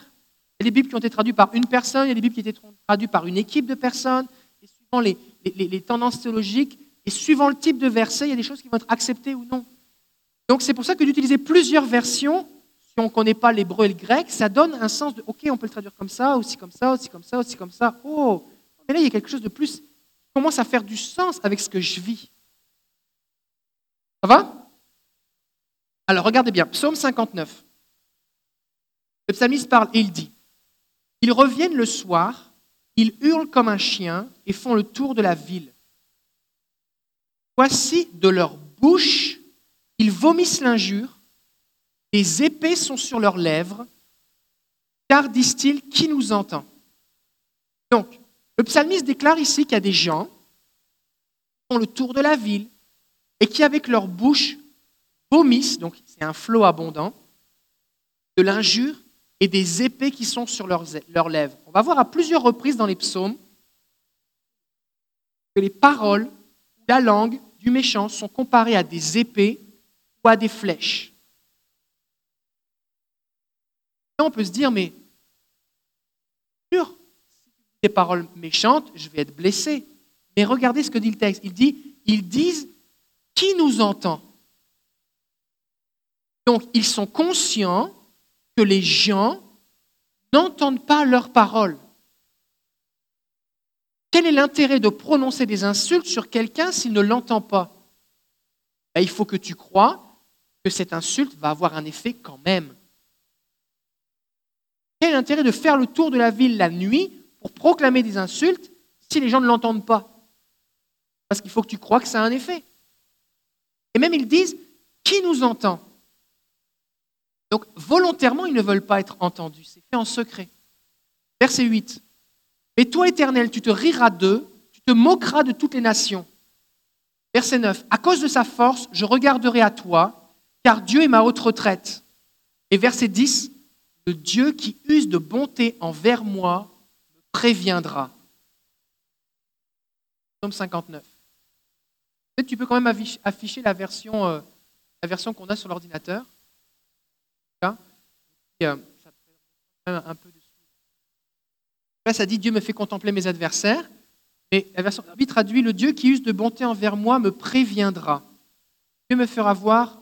Il y a des Bibles qui ont été traduites par une personne, il y a des Bibles qui ont été traduites par une équipe de personnes, et suivant les, les tendances théologiques, et suivant le type de verset, il y a des choses qui vont être acceptées ou non. Donc c'est pour ça que d'utiliser plusieurs versions on ne connaît pas l'hébreu et le grec, ça donne un sens de OK, on peut le traduire comme ça, aussi comme ça, aussi comme ça, aussi comme ça. Oh, mais là, il y a quelque chose de plus qui commence à faire du sens avec ce que je vis. Ça va? Alors, regardez bien, psaume 59. Le psalmiste parle et il dit Ils reviennent le soir, ils hurlent comme un chien et font le tour de la ville. Voici de leur bouche, ils vomissent l'injure les épées sont sur leurs lèvres, car, disent-ils, qui nous entend? Donc, le psalmiste déclare ici qu'il y a des gens qui font le tour de la ville et qui, avec leur bouche, vomissent, donc c'est un flot abondant, de l'injure et des épées qui sont sur leurs, leurs lèvres. On va voir à plusieurs reprises dans les psaumes que les paroles, la langue du méchant sont comparées à des épées ou à des flèches. On peut se dire, mais sûr, des paroles méchantes, je vais être blessé. Mais regardez ce que dit le texte. Il dit, ils disent, qui nous entend Donc, ils sont conscients que les gens n'entendent pas leurs paroles. Quel est l'intérêt de prononcer des insultes sur quelqu'un s'il ne l'entend pas? Ben, Il faut que tu crois que cette insulte va avoir un effet quand même. Quel est l'intérêt de faire le tour de la ville la nuit pour proclamer des insultes si les gens ne l'entendent pas? Parce qu'il faut que tu crois que ça a un effet. Et même ils disent, qui nous entend? Donc volontairement, ils ne veulent pas être entendus. C'est fait en secret. Verset 8. Mais toi, Éternel, tu te riras d'eux, tu te moqueras de toutes les nations. Verset 9. À cause de sa force, je regarderai à toi, car Dieu est ma haute retraite. Et verset 10. Le Dieu qui use de bonté envers moi me préviendra. Psaume 59. Peut-être tu peux quand même afficher la version, euh, version qu'on a sur l'ordinateur. Euh, un peu Là, ça dit Dieu me fait contempler mes adversaires. Mais la version vite traduit Le Dieu qui use de bonté envers moi me préviendra. Dieu me fera voir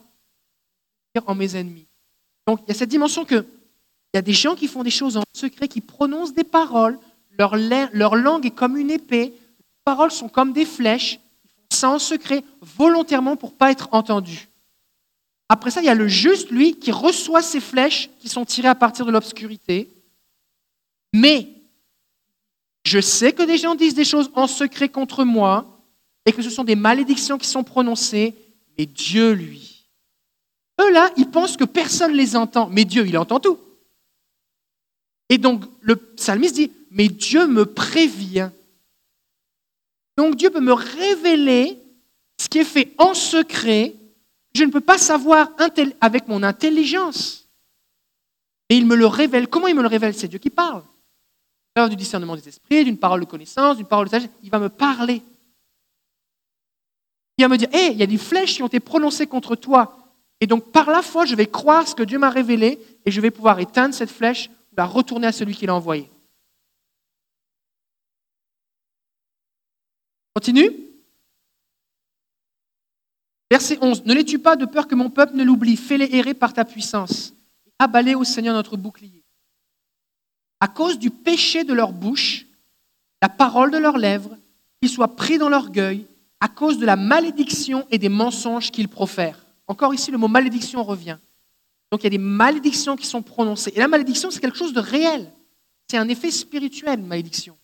en mes ennemis. Donc il y a cette dimension que il y a des gens qui font des choses en secret, qui prononcent des paroles. Leur, langue est comme une épée. Les paroles sont comme des flèches. Ils font ça en secret, volontairement pour pas être entendus. Après ça, il y a le juste, lui, qui reçoit ces flèches qui sont tirées à partir de l'obscurité. Mais je sais que des gens disent des choses en secret contre moi et que ce sont des malédictions qui sont prononcées, mais Dieu, lui. Eux, là, ils pensent que personne ne les entend, mais Dieu, il entend tout. Et donc, le psalmiste dit, mais Dieu me prévient. Donc, Dieu peut me révéler ce qui est fait en secret. Je ne peux pas savoir avec mon intelligence. Et il me le révèle. Comment il me le révèle? C'est Dieu qui parle du discernement des esprits, d'une parole de connaissance, d'une parole de sagesse. Il va me parler. Il va me dire, hé, il y a des flèches qui ont été prononcées contre toi. Et donc, par la foi, je vais croire ce que Dieu m'a révélé et je vais pouvoir éteindre cette flèche la retourner à celui qui l'a envoyée. Continue. Verset 11. Ne les tue pas de peur que mon peuple ne l'oublie. Fais-les errer par ta puissance. Abalez au Seigneur notre bouclier à cause du péché de leur bouche, la parole de leurs lèvres, qu'ils soient pris dans l'orgueil, à cause de la malédiction et des mensonges qu'ils profèrent. Encore ici, le mot malédiction revient. Donc il y a des malédictions qui sont prononcées. Et la malédiction, c'est quelque chose de réel. C'est un effet spirituel, malédiction.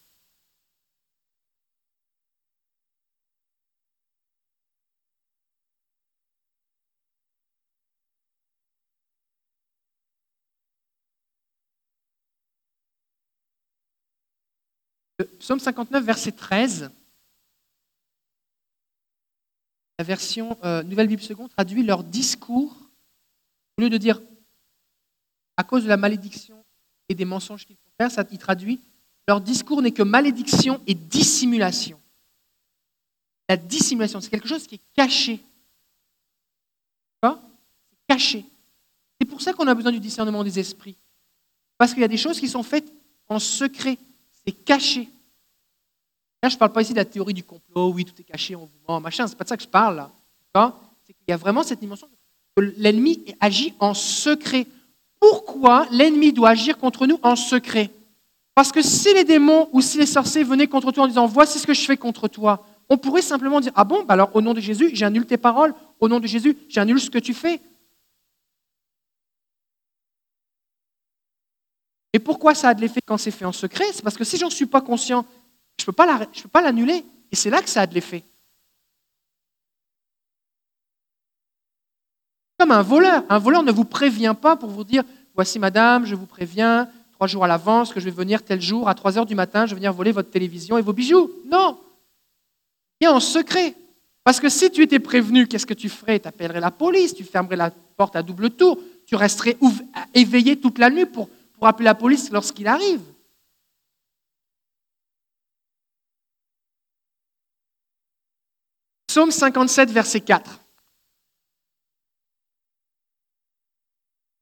Psaume 59, verset 13. La version euh, Nouvelle Bible seconde traduit leur discours. Au lieu de dire à cause de la malédiction et des mensonges qu'ils font faire, ça, il traduit leur discours n'est que malédiction et dissimulation. La dissimulation, c'est quelque chose qui est caché. C'est caché. C'est pour ça qu'on a besoin du discernement des esprits. Parce qu'il y a des choses qui sont faites en secret. C'est caché. Là, je ne parle pas ici de la théorie du complot, oui, tout est caché, on vous ment, machin, c'est pas de ça que je parle là. C'est qu'il y a vraiment cette dimension que l'ennemi agit en secret. Pourquoi l'ennemi doit agir contre nous en secret? Parce que si les démons ou si les sorciers venaient contre toi en disant voici ce que je fais contre toi, on pourrait simplement dire ah bon, bah alors au nom de Jésus, j'annule tes paroles, au nom de Jésus, j'annule ce que tu fais. Et pourquoi ça a de l'effet quand c'est fait en secret? C'est parce que si j'en suis pas conscient je ne peux pas l'annuler. Et c'est là que ça a de l'effet. Comme un voleur. Un voleur ne vous prévient pas pour vous dire, voici madame, je vous préviens, trois jours à l'avance que je vais venir tel jour, à 3 heures du matin, je vais venir voler votre télévision et vos bijoux. Non. Viens en secret. Parce que si tu étais prévenu, qu'est-ce que tu ferais? Tu appellerais la police, tu fermerais la porte à double tour, tu resterais éveillé toute la nuit pour, pour appeler la police lorsqu'il arrive. Psaume 57, verset 4.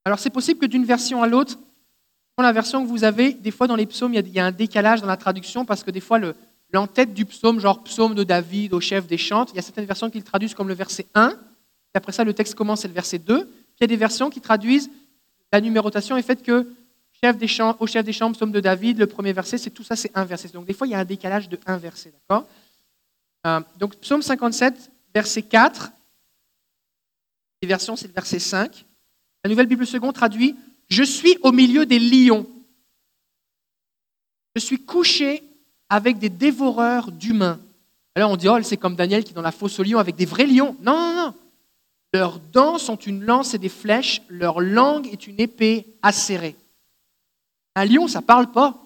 Alors c'est possible que d'une version à l'autre, dans la version que vous avez, des fois dans les psaumes, il y a, un décalage dans la traduction parce que des fois l'entête du psaume, genre psaume de David au chef des chantes, il y a certaines versions qui le traduisent comme le verset 1, et après ça le texte commence, c'est le verset 2, puis il y a des versions qui traduisent, la numérotation est faite que chef au chef des chants, psaume de David, le premier verset, c'est tout ça, c'est un verset. Donc des fois, il y a un décalage de un verset, d'accord? Euh, Donc psaume 57, verset 4, les versions, c'est le verset 5. La Nouvelle Bible seconde traduit Je suis au milieu des lions. Je suis couché avec des dévoreurs d'humains. Alors on dit Oh, c'est comme Daniel qui est dans la fosse aux lions avec des vrais lions. Non, non, non. Leurs dents sont une lance et des flèches, leur langue est une épée acérée. Un lion, ça ne parle pas.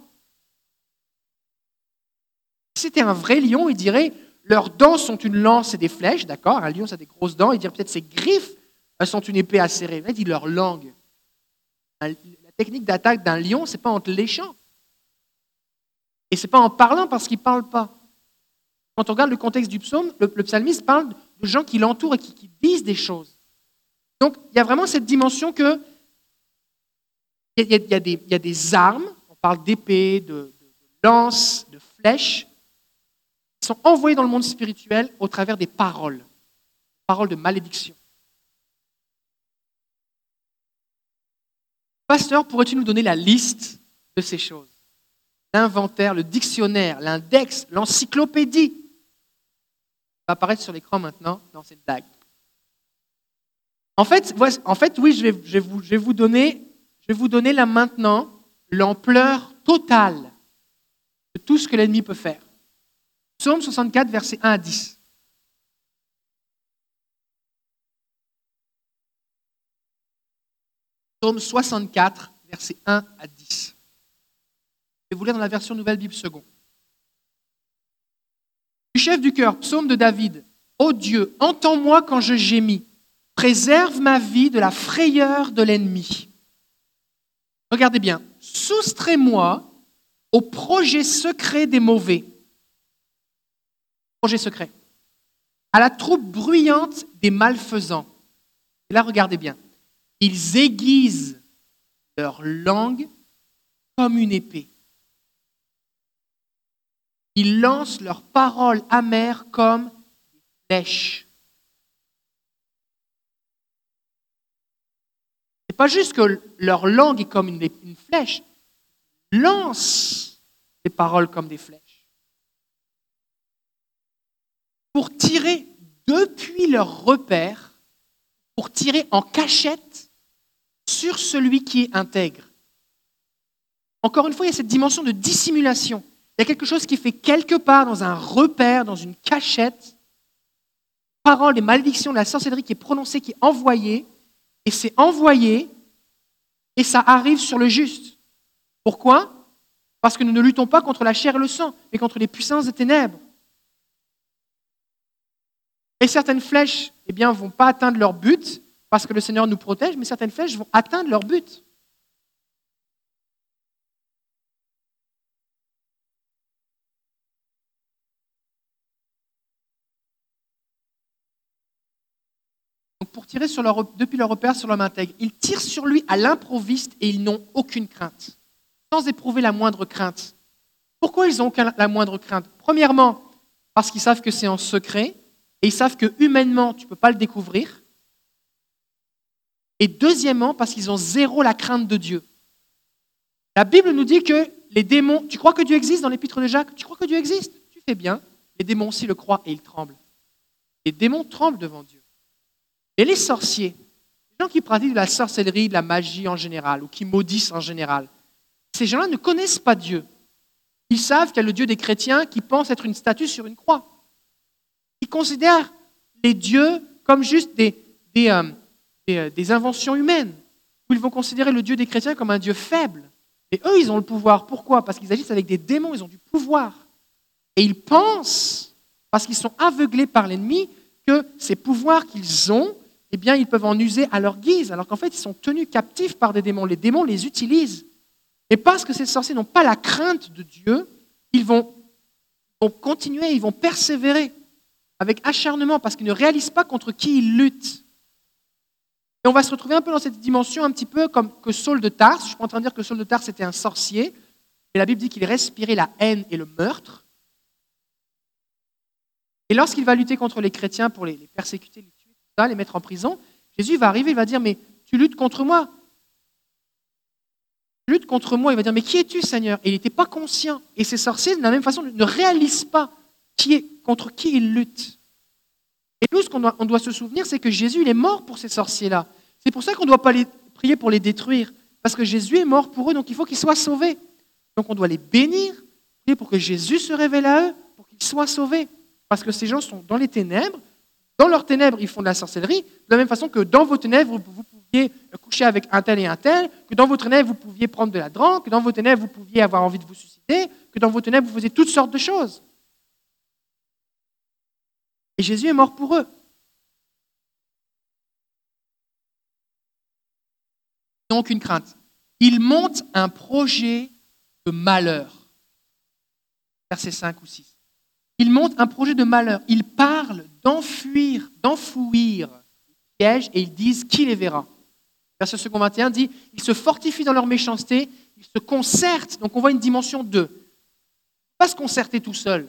Si c'était un vrai lion, il dirait leurs dents sont une lance et des flèches, d'accord Un lion, ça a des grosses dents, il dirait peut-être ses griffes elles sont une épée acérée. Il dit leur langue. La technique d'attaque d'un lion, ce n'est pas en te léchant. Et ce n'est pas en parlant parce qu'il ne parle pas. Quand on regarde le contexte du psaume, le, psalmiste parle de gens qui l'entourent et qui, disent des choses. Donc il y a vraiment cette dimension que il y, a, des, armes, on parle d'épées, de, de lances, de flèches, qui sont envoyées dans le monde spirituel au travers des paroles, paroles de malédiction. Pasteur, pourrais-tu nous donner la liste de ces choses? L'inventaire, le dictionnaire, l'index, l'encyclopédie. Ça va apparaître sur l'écran maintenant dans cette blague. En fait, oui, je vais, vous, je vais vous donner, je vais vous donner là maintenant l'ampleur totale de tout ce que l'ennemi peut faire. Psaume 64, versets 1 à 10. Psaume 64, versets 1 à 10. Je vais vous lire dans la version Nouvelle Bible seconde. Du chef du cœur, psaume de David. Ô Dieu, entends-moi quand je gémis. Préserve ma vie de la frayeur de l'ennemi. Regardez bien. Soustrais-moi au projet secret des mauvais. Projet secret. À la troupe bruyante des malfaisants. Et là, regardez bien. Ils aiguisent leur langue comme une épée. Ils lancent leurs paroles amères comme des flèches. Ce n'est pas juste que leur langue est comme une, une flèche. Ils lancent les paroles comme des flèches. Pour tirer depuis leur repère, pour tirer en cachette sur celui qui est intègre. Encore une fois, il y a cette dimension de dissimulation. Il y a quelque chose qui fait quelque part dans un repère, dans une cachette, parole et malédiction de la sorcellerie qui est prononcée, qui est envoyée, et c'est envoyé, et ça arrive sur le juste. Pourquoi? Parce que nous ne luttons pas contre la chair et le sang, mais contre les puissances des ténèbres. Et certaines flèches eh bien, vont pas atteindre leur but, parce que le Seigneur nous protège, mais certaines flèches vont atteindre leur but. pour tirer depuis leur repère sur l'homme intègre, ils tirent sur lui à l'improviste et ils n'ont aucune crainte, sans éprouver la moindre crainte. Pourquoi ils ont la moindre crainte? Premièrement, parce qu'ils savent que c'est en secret et ils savent que humainement, tu ne peux pas le découvrir. Et deuxièmement, parce qu'ils ont zéro la crainte de Dieu. La Bible nous dit que les démons, tu crois que Dieu existe dans l'épître de Jacques? Tu crois que Dieu existe? Tu fais bien. Les démons aussi le croient et ils tremblent. Les démons tremblent devant Dieu. Et les sorciers, les gens qui pratiquent de la sorcellerie, de la magie en général, ou qui maudissent en général, ces gens-là ne connaissent pas Dieu. Ils savent qu'il y a le Dieu des chrétiens qui pense être une statue sur une croix. Ils considèrent les dieux comme juste des, euh, des, inventions humaines, où ils vont considérer le Dieu des chrétiens comme un Dieu faible, Et eux, ils ont le pouvoir. Pourquoi? Parce qu'ils agissent avec des démons, ils ont du pouvoir. Et ils pensent, parce qu'ils sont aveuglés par l'ennemi, que ces pouvoirs qu'ils ont, eh bien, ils peuvent en user à leur guise, alors qu'en fait, ils sont tenus captifs par des démons. Les démons les utilisent. Et parce que ces sorciers n'ont pas la crainte de Dieu, ils vont continuer, ils vont persévérer avec acharnement, parce qu'ils ne réalisent pas contre qui ils luttent. Et on va se retrouver un peu dans cette dimension, un petit peu comme que Saul de Tarse. Je suis pas en train de dire que Saul de Tarse était un sorcier, mais la Bible dit qu'il respirait la haine et le meurtre. Et lorsqu'il va lutter contre les chrétiens pour les, persécuter, les tuer, les mettre en prison, Jésus va arriver, il va dire, mais tu luttes contre moi. Tu luttes contre moi. Il va dire, mais qui es-tu, Seigneur? Et il n'était pas conscient. Et ces sorciers, de la même façon, ne réalisent pas qui est, contre qui ils luttent. Et nous, ce qu'on doit, se souvenir, c'est que Jésus, il est mort pour ces sorciers-là. C'est pour ça qu'on ne doit pas les, prier pour les détruire. Parce que Jésus est mort pour eux, donc il faut qu'ils soient sauvés. Donc on doit les bénir, prier pour que Jésus se révèle à eux, pour qu'ils soient sauvés. Parce que ces gens sont dans les ténèbres. Dans leurs ténèbres, ils font de la sorcellerie. De la même façon que dans vos ténèbres, vous, pouviez coucher avec un tel et un tel, que dans vos ténèbres, vous pouviez prendre de la drogue, que dans vos ténèbres, vous pouviez avoir envie de vous suicider, que dans vos ténèbres, vous faisiez toutes sortes de choses. Et Jésus est mort pour eux. Donc une crainte. Il monte un projet de malheur. Verset 5 ou 6. Il monte un projet de malheur. Il parle d'enfuir, d'enfouir les pièges et ils disent qui les verra. Verset second 21 dit ils se fortifient dans leur méchanceté, ils se concertent. Donc on voit une dimension 2. Pas se concerter tout seul.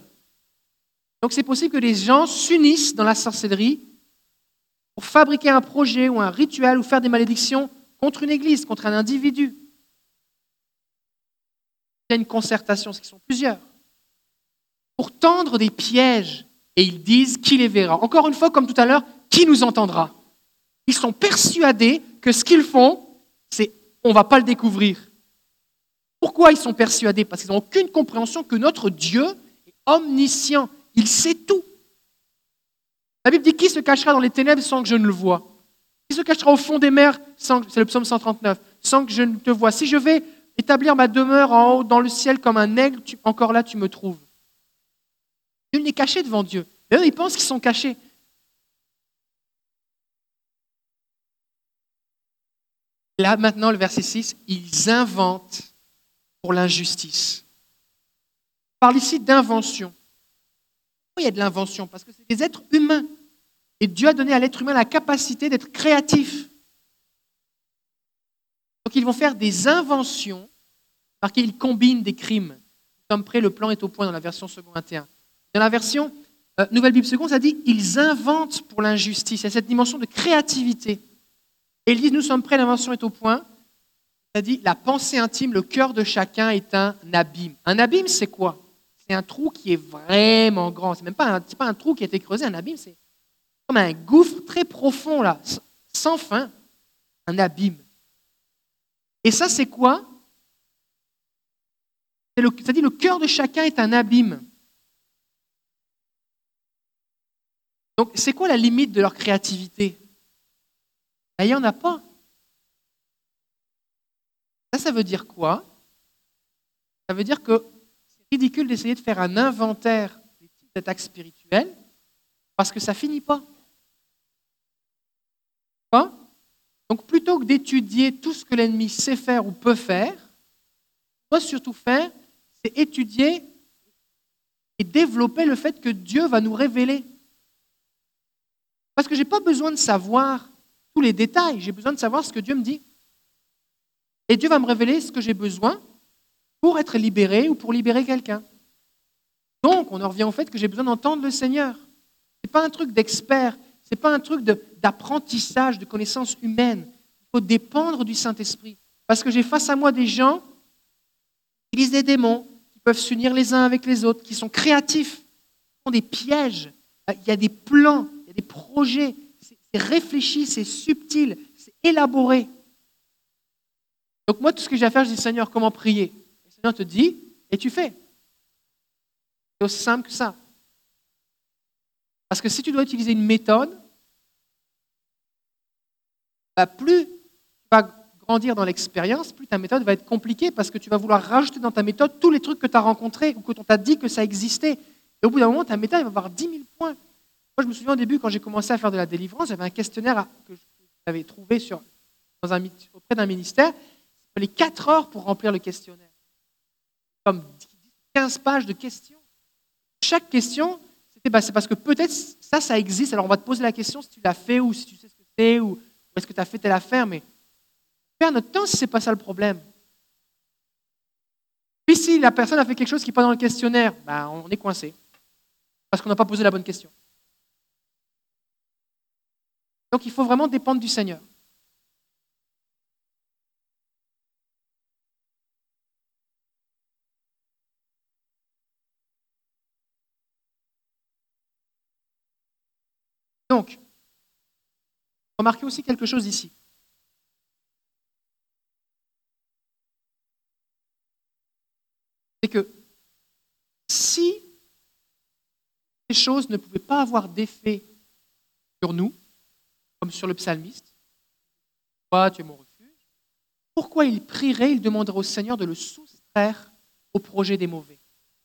Donc c'est possible que les gens s'unissent dans la sorcellerie pour fabriquer un projet ou un rituel ou faire des malédictions contre une église, contre un individu. Il y a une concertation, ce qui sont plusieurs pour tendre des pièges. Et ils disent qui les verra. Encore une fois, comme tout à l'heure, qui nous entendra? Ils sont persuadés que ce qu'ils font, c'est on ne va pas le découvrir. Pourquoi ils sont persuadés? Parce qu'ils n'ont aucune compréhension que notre Dieu est omniscient. Il sait tout. La Bible dit qui se cachera dans les ténèbres sans que je ne le vois Qui se cachera au fond des mers c'est le psaume 139, sans que je ne te vois Si je vais établir ma demeure en haut dans le ciel comme un aigle, encore là tu me trouves. Nul n'est caché devant Dieu. eux, ils pensent qu'ils sont cachés. Là, maintenant, le verset 6, ils inventent pour l'injustice. On parle ici d'invention. Pourquoi il y a de l'invention? Parce que c'est des êtres humains. Et Dieu a donné à l'être humain la capacité d'être créatif. Donc ils vont faire des inventions parce qu'ils combinent des crimes. Sommes prêts, le plan est au point dans la version second 21. Dans la version euh, Nouvelle Bible seconde, ça dit ils inventent pour l'injustice. Il y a cette dimension de créativité. Et ils disent nous sommes prêts, l'invention est au point. Ça dit la pensée intime, le cœur de chacun est un abîme. Un abîme, c'est quoi? C'est un trou qui est vraiment grand. C'est même pas un, pas un trou qui a été creusé. Un abîme, c'est comme un gouffre très profond là, sans fin. Un abîme. Et ça, c'est quoi? Ça dit le cœur de chacun est un abîme. Donc, c'est quoi la limite de leur créativité? Ben, Il n'y en a pas. Ça, ça veut dire quoi? Ça veut dire que c'est ridicule d'essayer de faire un inventaire des types d'attaques spirituelles parce que ça finit pas. Donc, plutôt que d'étudier tout ce que l'ennemi sait faire ou peut faire, ce doit surtout faire, c'est étudier et développer le fait que Dieu va nous révéler parce que je n'ai pas besoin de savoir tous les détails, j'ai besoin de savoir ce que Dieu me dit. Et Dieu va me révéler ce que j'ai besoin pour être libéré ou pour libérer quelqu'un. Donc, on en revient au fait que j'ai besoin d'entendre le Seigneur. Ce n'est pas un truc d'expert, ce n'est pas un truc d'apprentissage, de, de connaissance humaine. Il faut dépendre du Saint-Esprit. Parce que j'ai face à moi des gens qui lisent des démons, qui peuvent s'unir les uns avec les autres, qui sont créatifs, qui font des pièges. Il y a des plans, des projets. C'est réfléchi, c'est subtil, c'est élaboré. Donc moi, tout ce que j'ai à faire, je dis Seigneur, comment prier? Le Seigneur te dit, et tu fais. C'est aussi simple que ça. Parce que si tu dois utiliser une méthode, bah, plus tu vas grandir dans l'expérience, plus ta méthode va être compliquée parce que tu vas vouloir rajouter dans ta méthode tous les trucs que tu as rencontrés ou que on t'a dit que ça existait. Et au bout d'un moment, ta méthode va avoir 10 000 points. Moi, je me souviens au début, quand j'ai commencé à faire de la délivrance, j'avais un questionnaire que j'avais trouvé auprès d'un ministère. Il fallait 4 heures pour remplir le questionnaire. Comme 15 pages de questions. Chaque question, c'était bah, c'est parce que peut-être ça, ça existe. Alors on va te poser la question si tu l'as fait ou si tu sais ce que c'est ou est-ce que tu as fait telle affaire. Mais perdre notre temps si ce n'est pas ça le problème. Puis si la personne a fait quelque chose qui n'est pas dans le questionnaire, bah, on est coincé. Parce qu'on n'a pas posé la bonne question. Donc il faut vraiment dépendre du Seigneur. Donc, remarquez aussi quelque chose ici. C'est que si ces choses ne pouvaient pas avoir d'effet sur nous, comme sur le psalmiste, toi tu es mon refuge, pourquoi il prierait, il demanderait au Seigneur de le soustraire au projet des mauvais?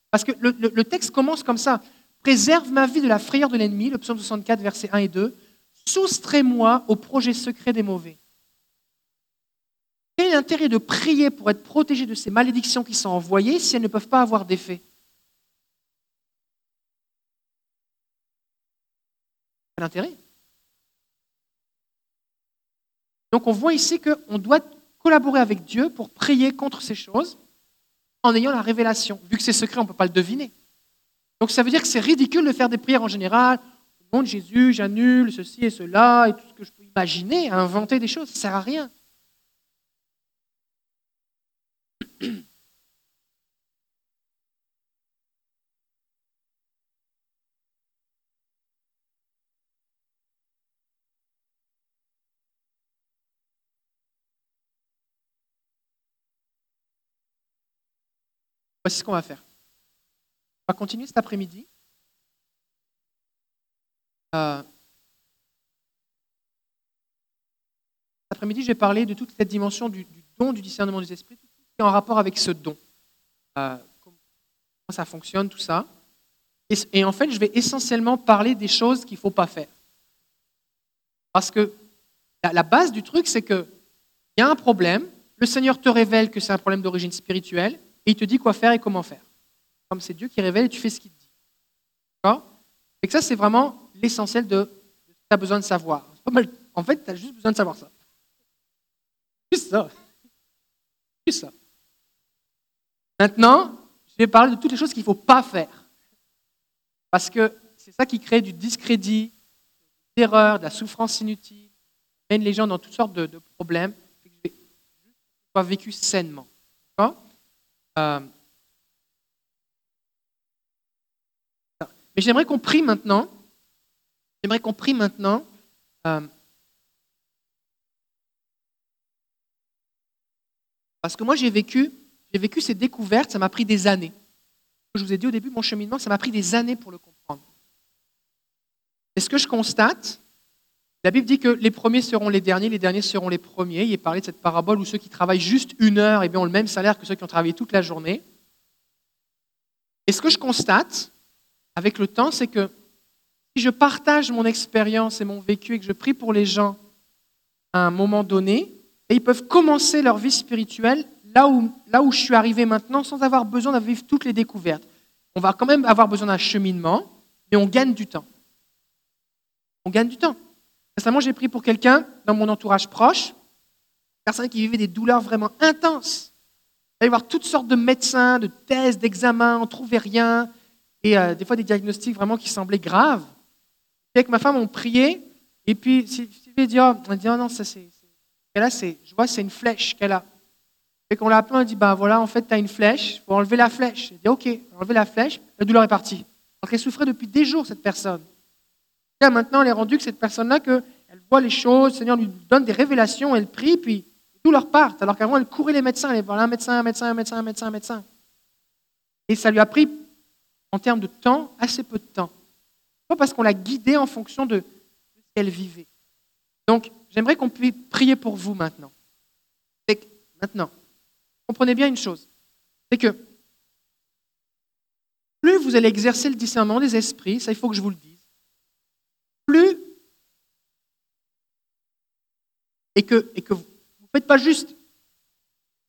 Parce que le, le texte commence comme ça. Préserve ma vie de la frayeur de l'ennemi, le psaume 64, versets 1 et 2. Soustrais-moi au projet secret des mauvais. Quel est l'intérêt de prier pour être protégé de ces malédictions qui sont envoyées si elles ne peuvent pas avoir d'effet? Quel intérêt? Donc on voit ici qu'on doit collaborer avec Dieu pour prier contre ces choses en ayant la révélation. Vu que c'est secret, on ne peut pas le deviner. Donc ça veut dire que c'est ridicule de faire des prières en général. De Jésus, j'annule ceci et cela et tout ce que je peux imaginer, inventer des choses, ça ne sert à rien. Voici ce qu'on va faire. On va continuer cet après-midi. Euh, cet après-midi, je vais parler de toute cette dimension du, don du discernement des esprits, tout ce qui est en rapport avec ce don. Euh, comment ça fonctionne, tout ça. Et, en fait, je vais essentiellement parler des choses qu'il ne faut pas faire. Parce que la, la base du truc, c'est qu'il y a un problème, le Seigneur te révèle que c'est un problème d'origine spirituelle, et il te dit quoi faire et comment faire comme c'est Dieu qui révèle et tu fais ce qu'il te dit. D'accord? Et que ça, c'est vraiment l'essentiel de ce que tu as besoin de savoir. En fait, tu as juste besoin de savoir ça. Juste ça. Juste ça. Maintenant, je vais parler de toutes les choses qu'il ne faut pas faire. Parce que c'est ça qui crée du discrédit, des erreurs, de la souffrance inutile, mène les gens dans toutes sortes de, problèmes. Je vais pas vécu sainement. D'accord? Euh, Mais j'aimerais qu'on prie maintenant. J'aimerais qu'on prie maintenant. Euh, parce que moi, j'ai vécu, j'ai vécu ces découvertes, ça m'a pris des années. Je vous ai dit au début, mon cheminement, ça m'a pris des années pour le comprendre. Et ce que je constate, la Bible dit que les premiers seront les derniers, les derniers seront les premiers. Il est parlé de cette parabole où ceux qui travaillent juste une heure eh bien, ont le même salaire que ceux qui ont travaillé toute la journée. Et ce que je constate, avec le temps, c'est que si je partage mon expérience et mon vécu et que je prie pour les gens à un moment donné, ils peuvent commencer leur vie spirituelle là où, là où je suis arrivé maintenant sans avoir besoin de vivre toutes les découvertes. On va quand même avoir besoin d'un cheminement, mais on gagne du temps. On gagne du temps. Récemment, j'ai pris pour quelqu'un dans mon entourage proche, personne qui vivait des douleurs vraiment intenses. Il va y avoir toutes sortes de médecins, de thèses, d'examens, on ne trouvait rien et euh, des fois des diagnostics vraiment qui semblaient graves. Et avec ma femme, on priait, et puis Sylvie dit, oh, on dit, oh non, ça c'est, là, c'est, je vois, c'est une flèche qu'elle a. Et qu'on l'a appelé, on dit, ben voilà, en fait, tu as une flèche, il faut enlever la flèche. Elle dit, ok, enlever la flèche, la douleur est partie. Alors qu'elle souffrait depuis des jours, cette personne. Là, maintenant, elle est rendue que cette personne-là, qu'elle voit les choses, le Seigneur lui donne des révélations, elle prie, puis tout leur part. Alors qu'avant, elle courait les médecins, elle allait voir un médecin, un médecin, un médecin, un médecin, un médecin. Et ça lui a pris en termes de temps, assez peu de temps. Pas parce qu'on l'a guidée en fonction de ce qu'elle vivait. Donc, j'aimerais qu'on puisse prier pour vous maintenant. Que, maintenant, comprenez bien une chose, c'est que plus vous allez exercer le discernement des esprits, ça il faut que je vous le dise, plus et que, et que vous ne faites pas juste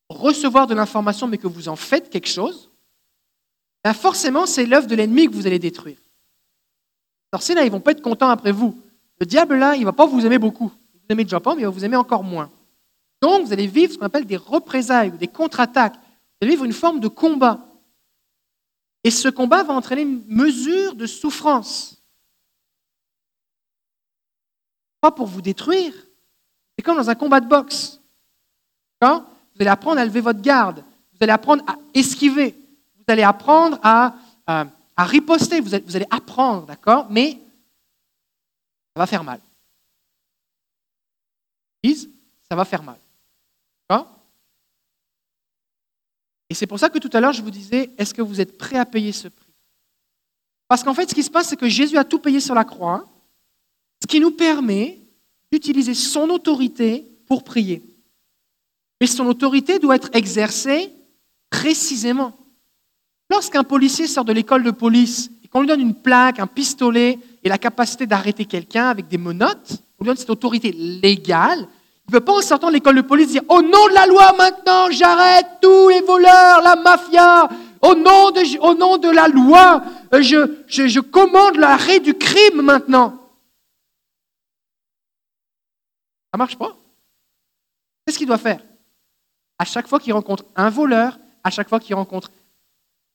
recevoir de l'information, mais que vous en faites quelque chose, ben forcément, c'est l'œuvre de l'ennemi que vous allez détruire. Les sorciers, là, ils vont pas être contents après vous. Le diable, là, il va pas vous aimer beaucoup. Il vous aimez déjà pas, mais il va vous aimer encore moins. Donc, vous allez vivre ce qu'on appelle des représailles ou des contre-attaques. Vous allez vivre une forme de combat. Et ce combat va entraîner une mesure de souffrance. Pas pour vous détruire. C'est comme dans un combat de boxe. Vous allez apprendre à lever votre garde. Vous allez apprendre à esquiver. Vous allez apprendre à, à, riposter. Vous allez, apprendre, d'accord? Mais ça va faire mal. Ça va faire mal. Et c'est pour ça que tout à l'heure, je vous disais, est-ce que vous êtes prêt à payer ce prix? Parce qu'en fait, ce qui se passe, c'est que Jésus a tout payé sur la croix, ce qui nous permet d'utiliser son autorité pour prier. Mais son autorité doit être exercée précisément. Lorsqu'un policier sort de l'école de police et qu'on lui donne une plaque, un pistolet et la capacité d'arrêter quelqu'un avec des menottes, on lui donne cette autorité légale, il ne peut pas, en sortant de l'école de police, dire Au nom de la loi, maintenant, j'arrête tous les voleurs, la mafia. Au nom de, la loi, je, je, je commande l'arrêt du crime maintenant. Ça ne marche pas? Qu'est-ce qu'il doit faire? À chaque fois qu'il rencontre un voleur, à chaque fois qu'il rencontre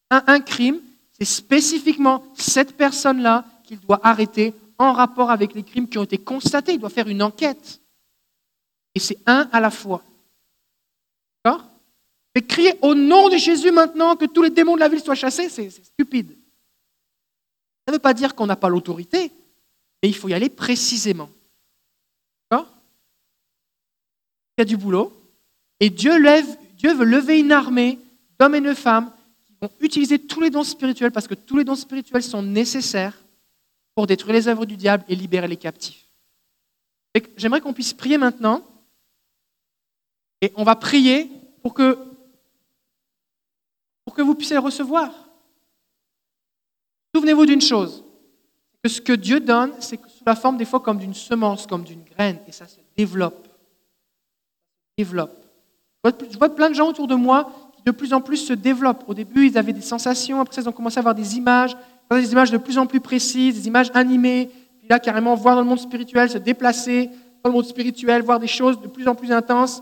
un, crime, c'est spécifiquement cette personne-là qu'il doit arrêter en rapport avec les crimes qui ont été constatés. Il doit faire une enquête. Et c'est un à la fois. D'accord? Mais crier au nom de Jésus maintenant que tous les démons de la ville soient chassés, c'est stupide. Ça ne veut pas dire qu'on n'a pas l'autorité, mais il faut y aller précisément. D'accord? Il y a du boulot. Et Dieu, veut lever une armée d'hommes et de femmes vont utiliser tous les dons spirituels parce que tous les dons spirituels sont nécessaires pour détruire les œuvres du diable et libérer les captifs. J'aimerais qu'on puisse prier maintenant et on va prier pour que, pour que vous puissiez le recevoir. Souvenez-vous d'une chose, que ce que Dieu donne, c'est sous la forme des fois comme d'une semence, comme d'une graine, et ça se développe. développe. Je vois plein de gens autour de moi de plus en plus se développent. Au début, ils avaient des sensations, après ils ont commencé à avoir des images, des images de plus en plus précises, des images animées, puis là, carrément, voir dans le monde spirituel, se déplacer dans le monde spirituel, voir des choses de plus en plus intenses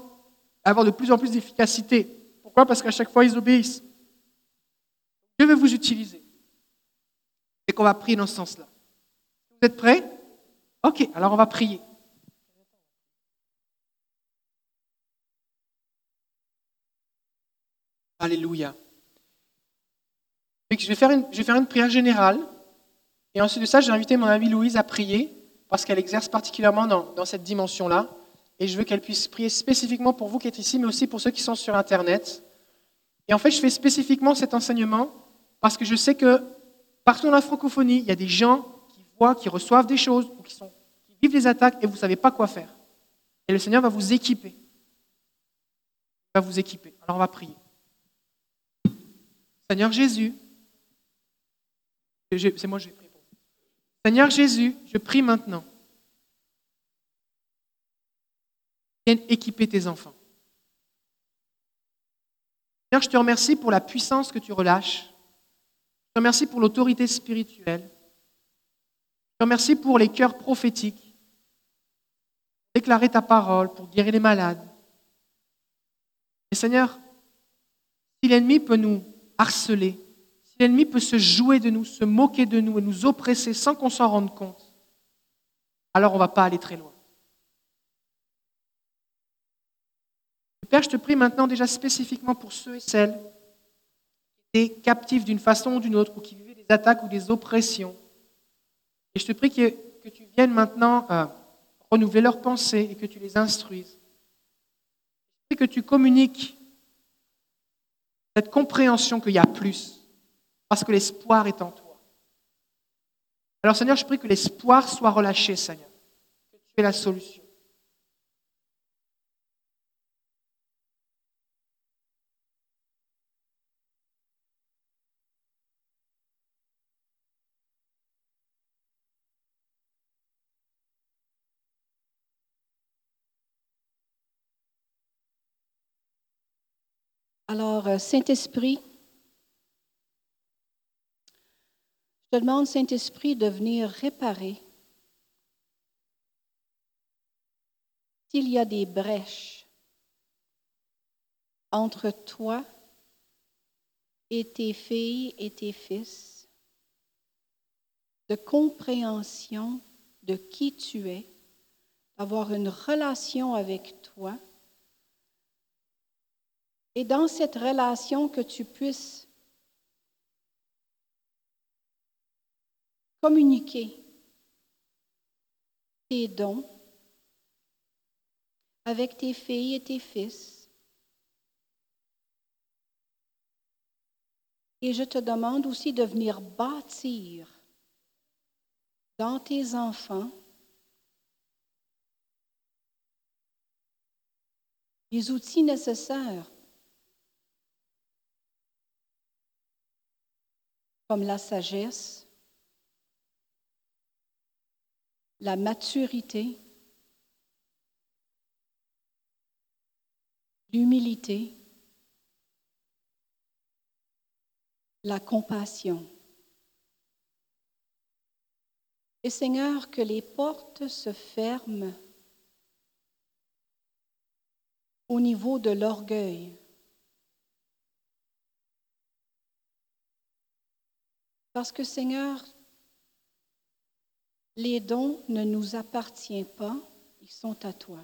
avoir de plus en plus d'efficacité. Pourquoi? Parce qu'à chaque fois, ils obéissent. Dieu veut vous utiliser. Et qu'on va prier dans ce sens-là. Vous êtes prêts? Ok, alors on va prier. Alléluia. Je vais, faire une, je vais faire une prière générale. Et ensuite de ça, j'ai invité mon amie Louise à prier, parce qu'elle exerce particulièrement dans, cette dimension-là et je veux qu'elle puisse prier spécifiquement pour vous qui êtes ici, mais aussi pour ceux qui sont sur Internet. Et en fait, je fais spécifiquement cet enseignement parce que je sais que partout dans la francophonie, il y a des gens qui voient, qui reçoivent des choses ou qui, qui vivent des attaques et vous ne savez pas quoi faire. Et le Seigneur va vous équiper. Il va vous équiper. Alors on va prier. Seigneur Jésus, c'est moi je vais prier pour vous. Seigneur Jésus, je prie maintenant vienne équiper tes enfants. Seigneur, je te remercie pour la puissance que tu relâches. Je te remercie pour l'autorité spirituelle. Je te remercie pour les cœurs prophétiques. Déclarer ta parole, pour guérir les malades. Et Seigneur, si l'ennemi peut nous harceler, si l'ennemi peut se jouer de nous, se moquer de nous et nous oppresser sans qu'on s'en rende compte, alors on ne va pas aller très loin. Père, je te prie maintenant déjà spécifiquement pour ceux et celles qui étaient captifs d'une façon ou d'une autre, ou qui vivaient des attaques ou des oppressions. Et je te prie que, tu viennes maintenant euh, renouveler leurs pensées et que tu les instruises. Je prie que tu communiques cette compréhension qu'il y a plus, parce que l'espoir est en toi. Alors Seigneur, je prie que l'espoir soit relâché, Seigneur, que tu es la solution. Alors, euh, Saint-Esprit, je te demande, Saint-Esprit, de venir réparer s'il y a des brèches entre toi et tes filles et tes fils, de compréhension de qui tu es, avoir une relation avec toi, et dans cette relation que tu puisses communiquer tes dons avec tes filles et tes fils. Et je te demande aussi de venir bâtir dans tes enfants les outils nécessaires comme la sagesse, la maturité, l'humilité, la compassion. Et Seigneur, que les portes se ferment au niveau de l'orgueil. Parce que Seigneur, les dons ne nous appartiennent pas, ils sont à toi.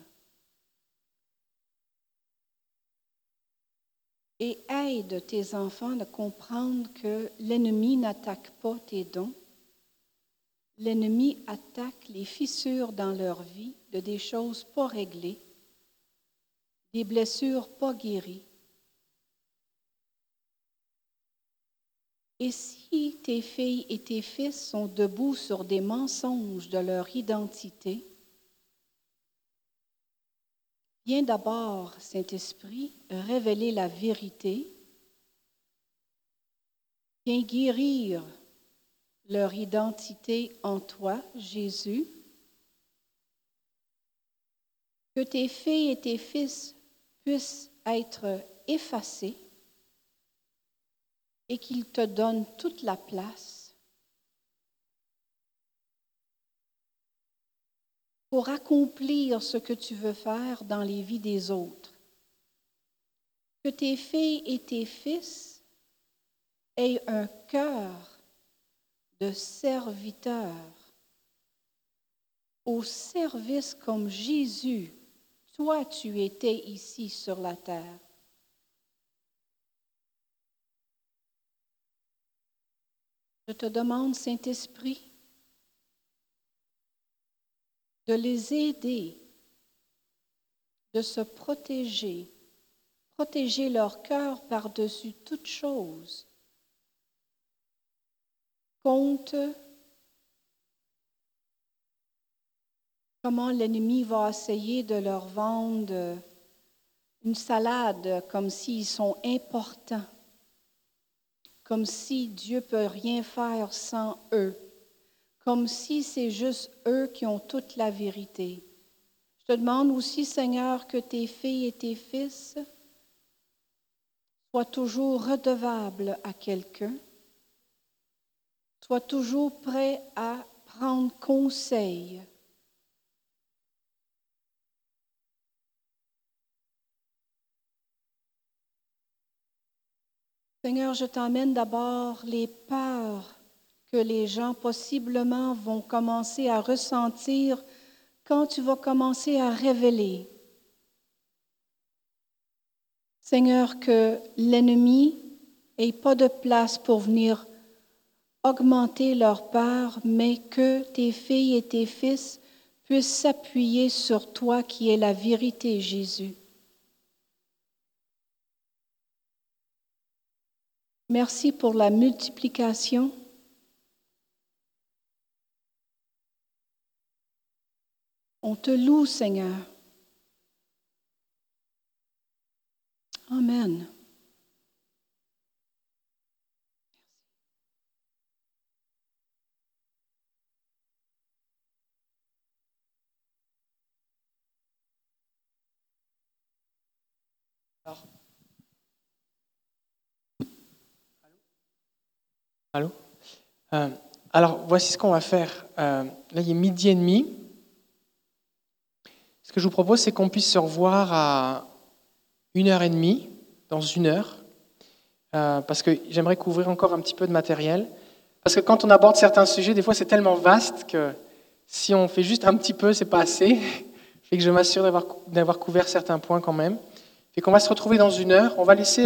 Et aide tes enfants à comprendre que l'ennemi n'attaque pas tes dons. L'ennemi attaque les fissures dans leur vie de des choses pas réglées, des blessures pas guéries. Et si tes filles et tes fils sont debout sur des mensonges de leur identité, viens d'abord, Saint-Esprit, révéler la vérité, viens guérir leur identité en toi, Jésus, que tes filles et tes fils puissent être effacés et qu'il te donne toute la place pour accomplir ce que tu veux faire dans les vies des autres. Que tes filles et tes fils aient un cœur de serviteur au service comme Jésus, toi tu étais ici sur la terre. Je te demande, Saint-Esprit, de les aider, de se protéger, protéger leur cœur par-dessus toute chose contre comment l'ennemi va essayer de leur vendre une salade comme s'ils sont importants comme si Dieu peut rien faire sans eux, comme si c'est juste eux qui ont toute la vérité. Je te demande aussi, Seigneur, que tes filles et tes fils soient toujours redevables à quelqu'un, soient toujours prêts à prendre conseil Seigneur, je t'emmène d'abord les peurs que les gens possiblement vont commencer à ressentir quand tu vas commencer à révéler. Seigneur, que l'ennemi n'ait pas de place pour venir augmenter leur peur, mais que tes filles et tes fils puissent s'appuyer sur toi qui es la vérité, Jésus. Merci pour la multiplication. On te loue, Seigneur. Amen. Allô? Euh, Alors, voici ce qu'on va faire. Euh, là, il est midi et demi. Ce que je vous propose, c'est qu'on puisse se revoir à une heure et demie, dans une heure, euh, parce que j'aimerais couvrir encore un petit peu de matériel. Parce que quand on aborde certains sujets, des fois, c'est tellement vaste que si on fait juste un petit peu, c'est pas assez. Fait que je m'assure d'avoir d'avoir couvert certains points quand même. Fait qu'on va se retrouver dans une heure. On va laisser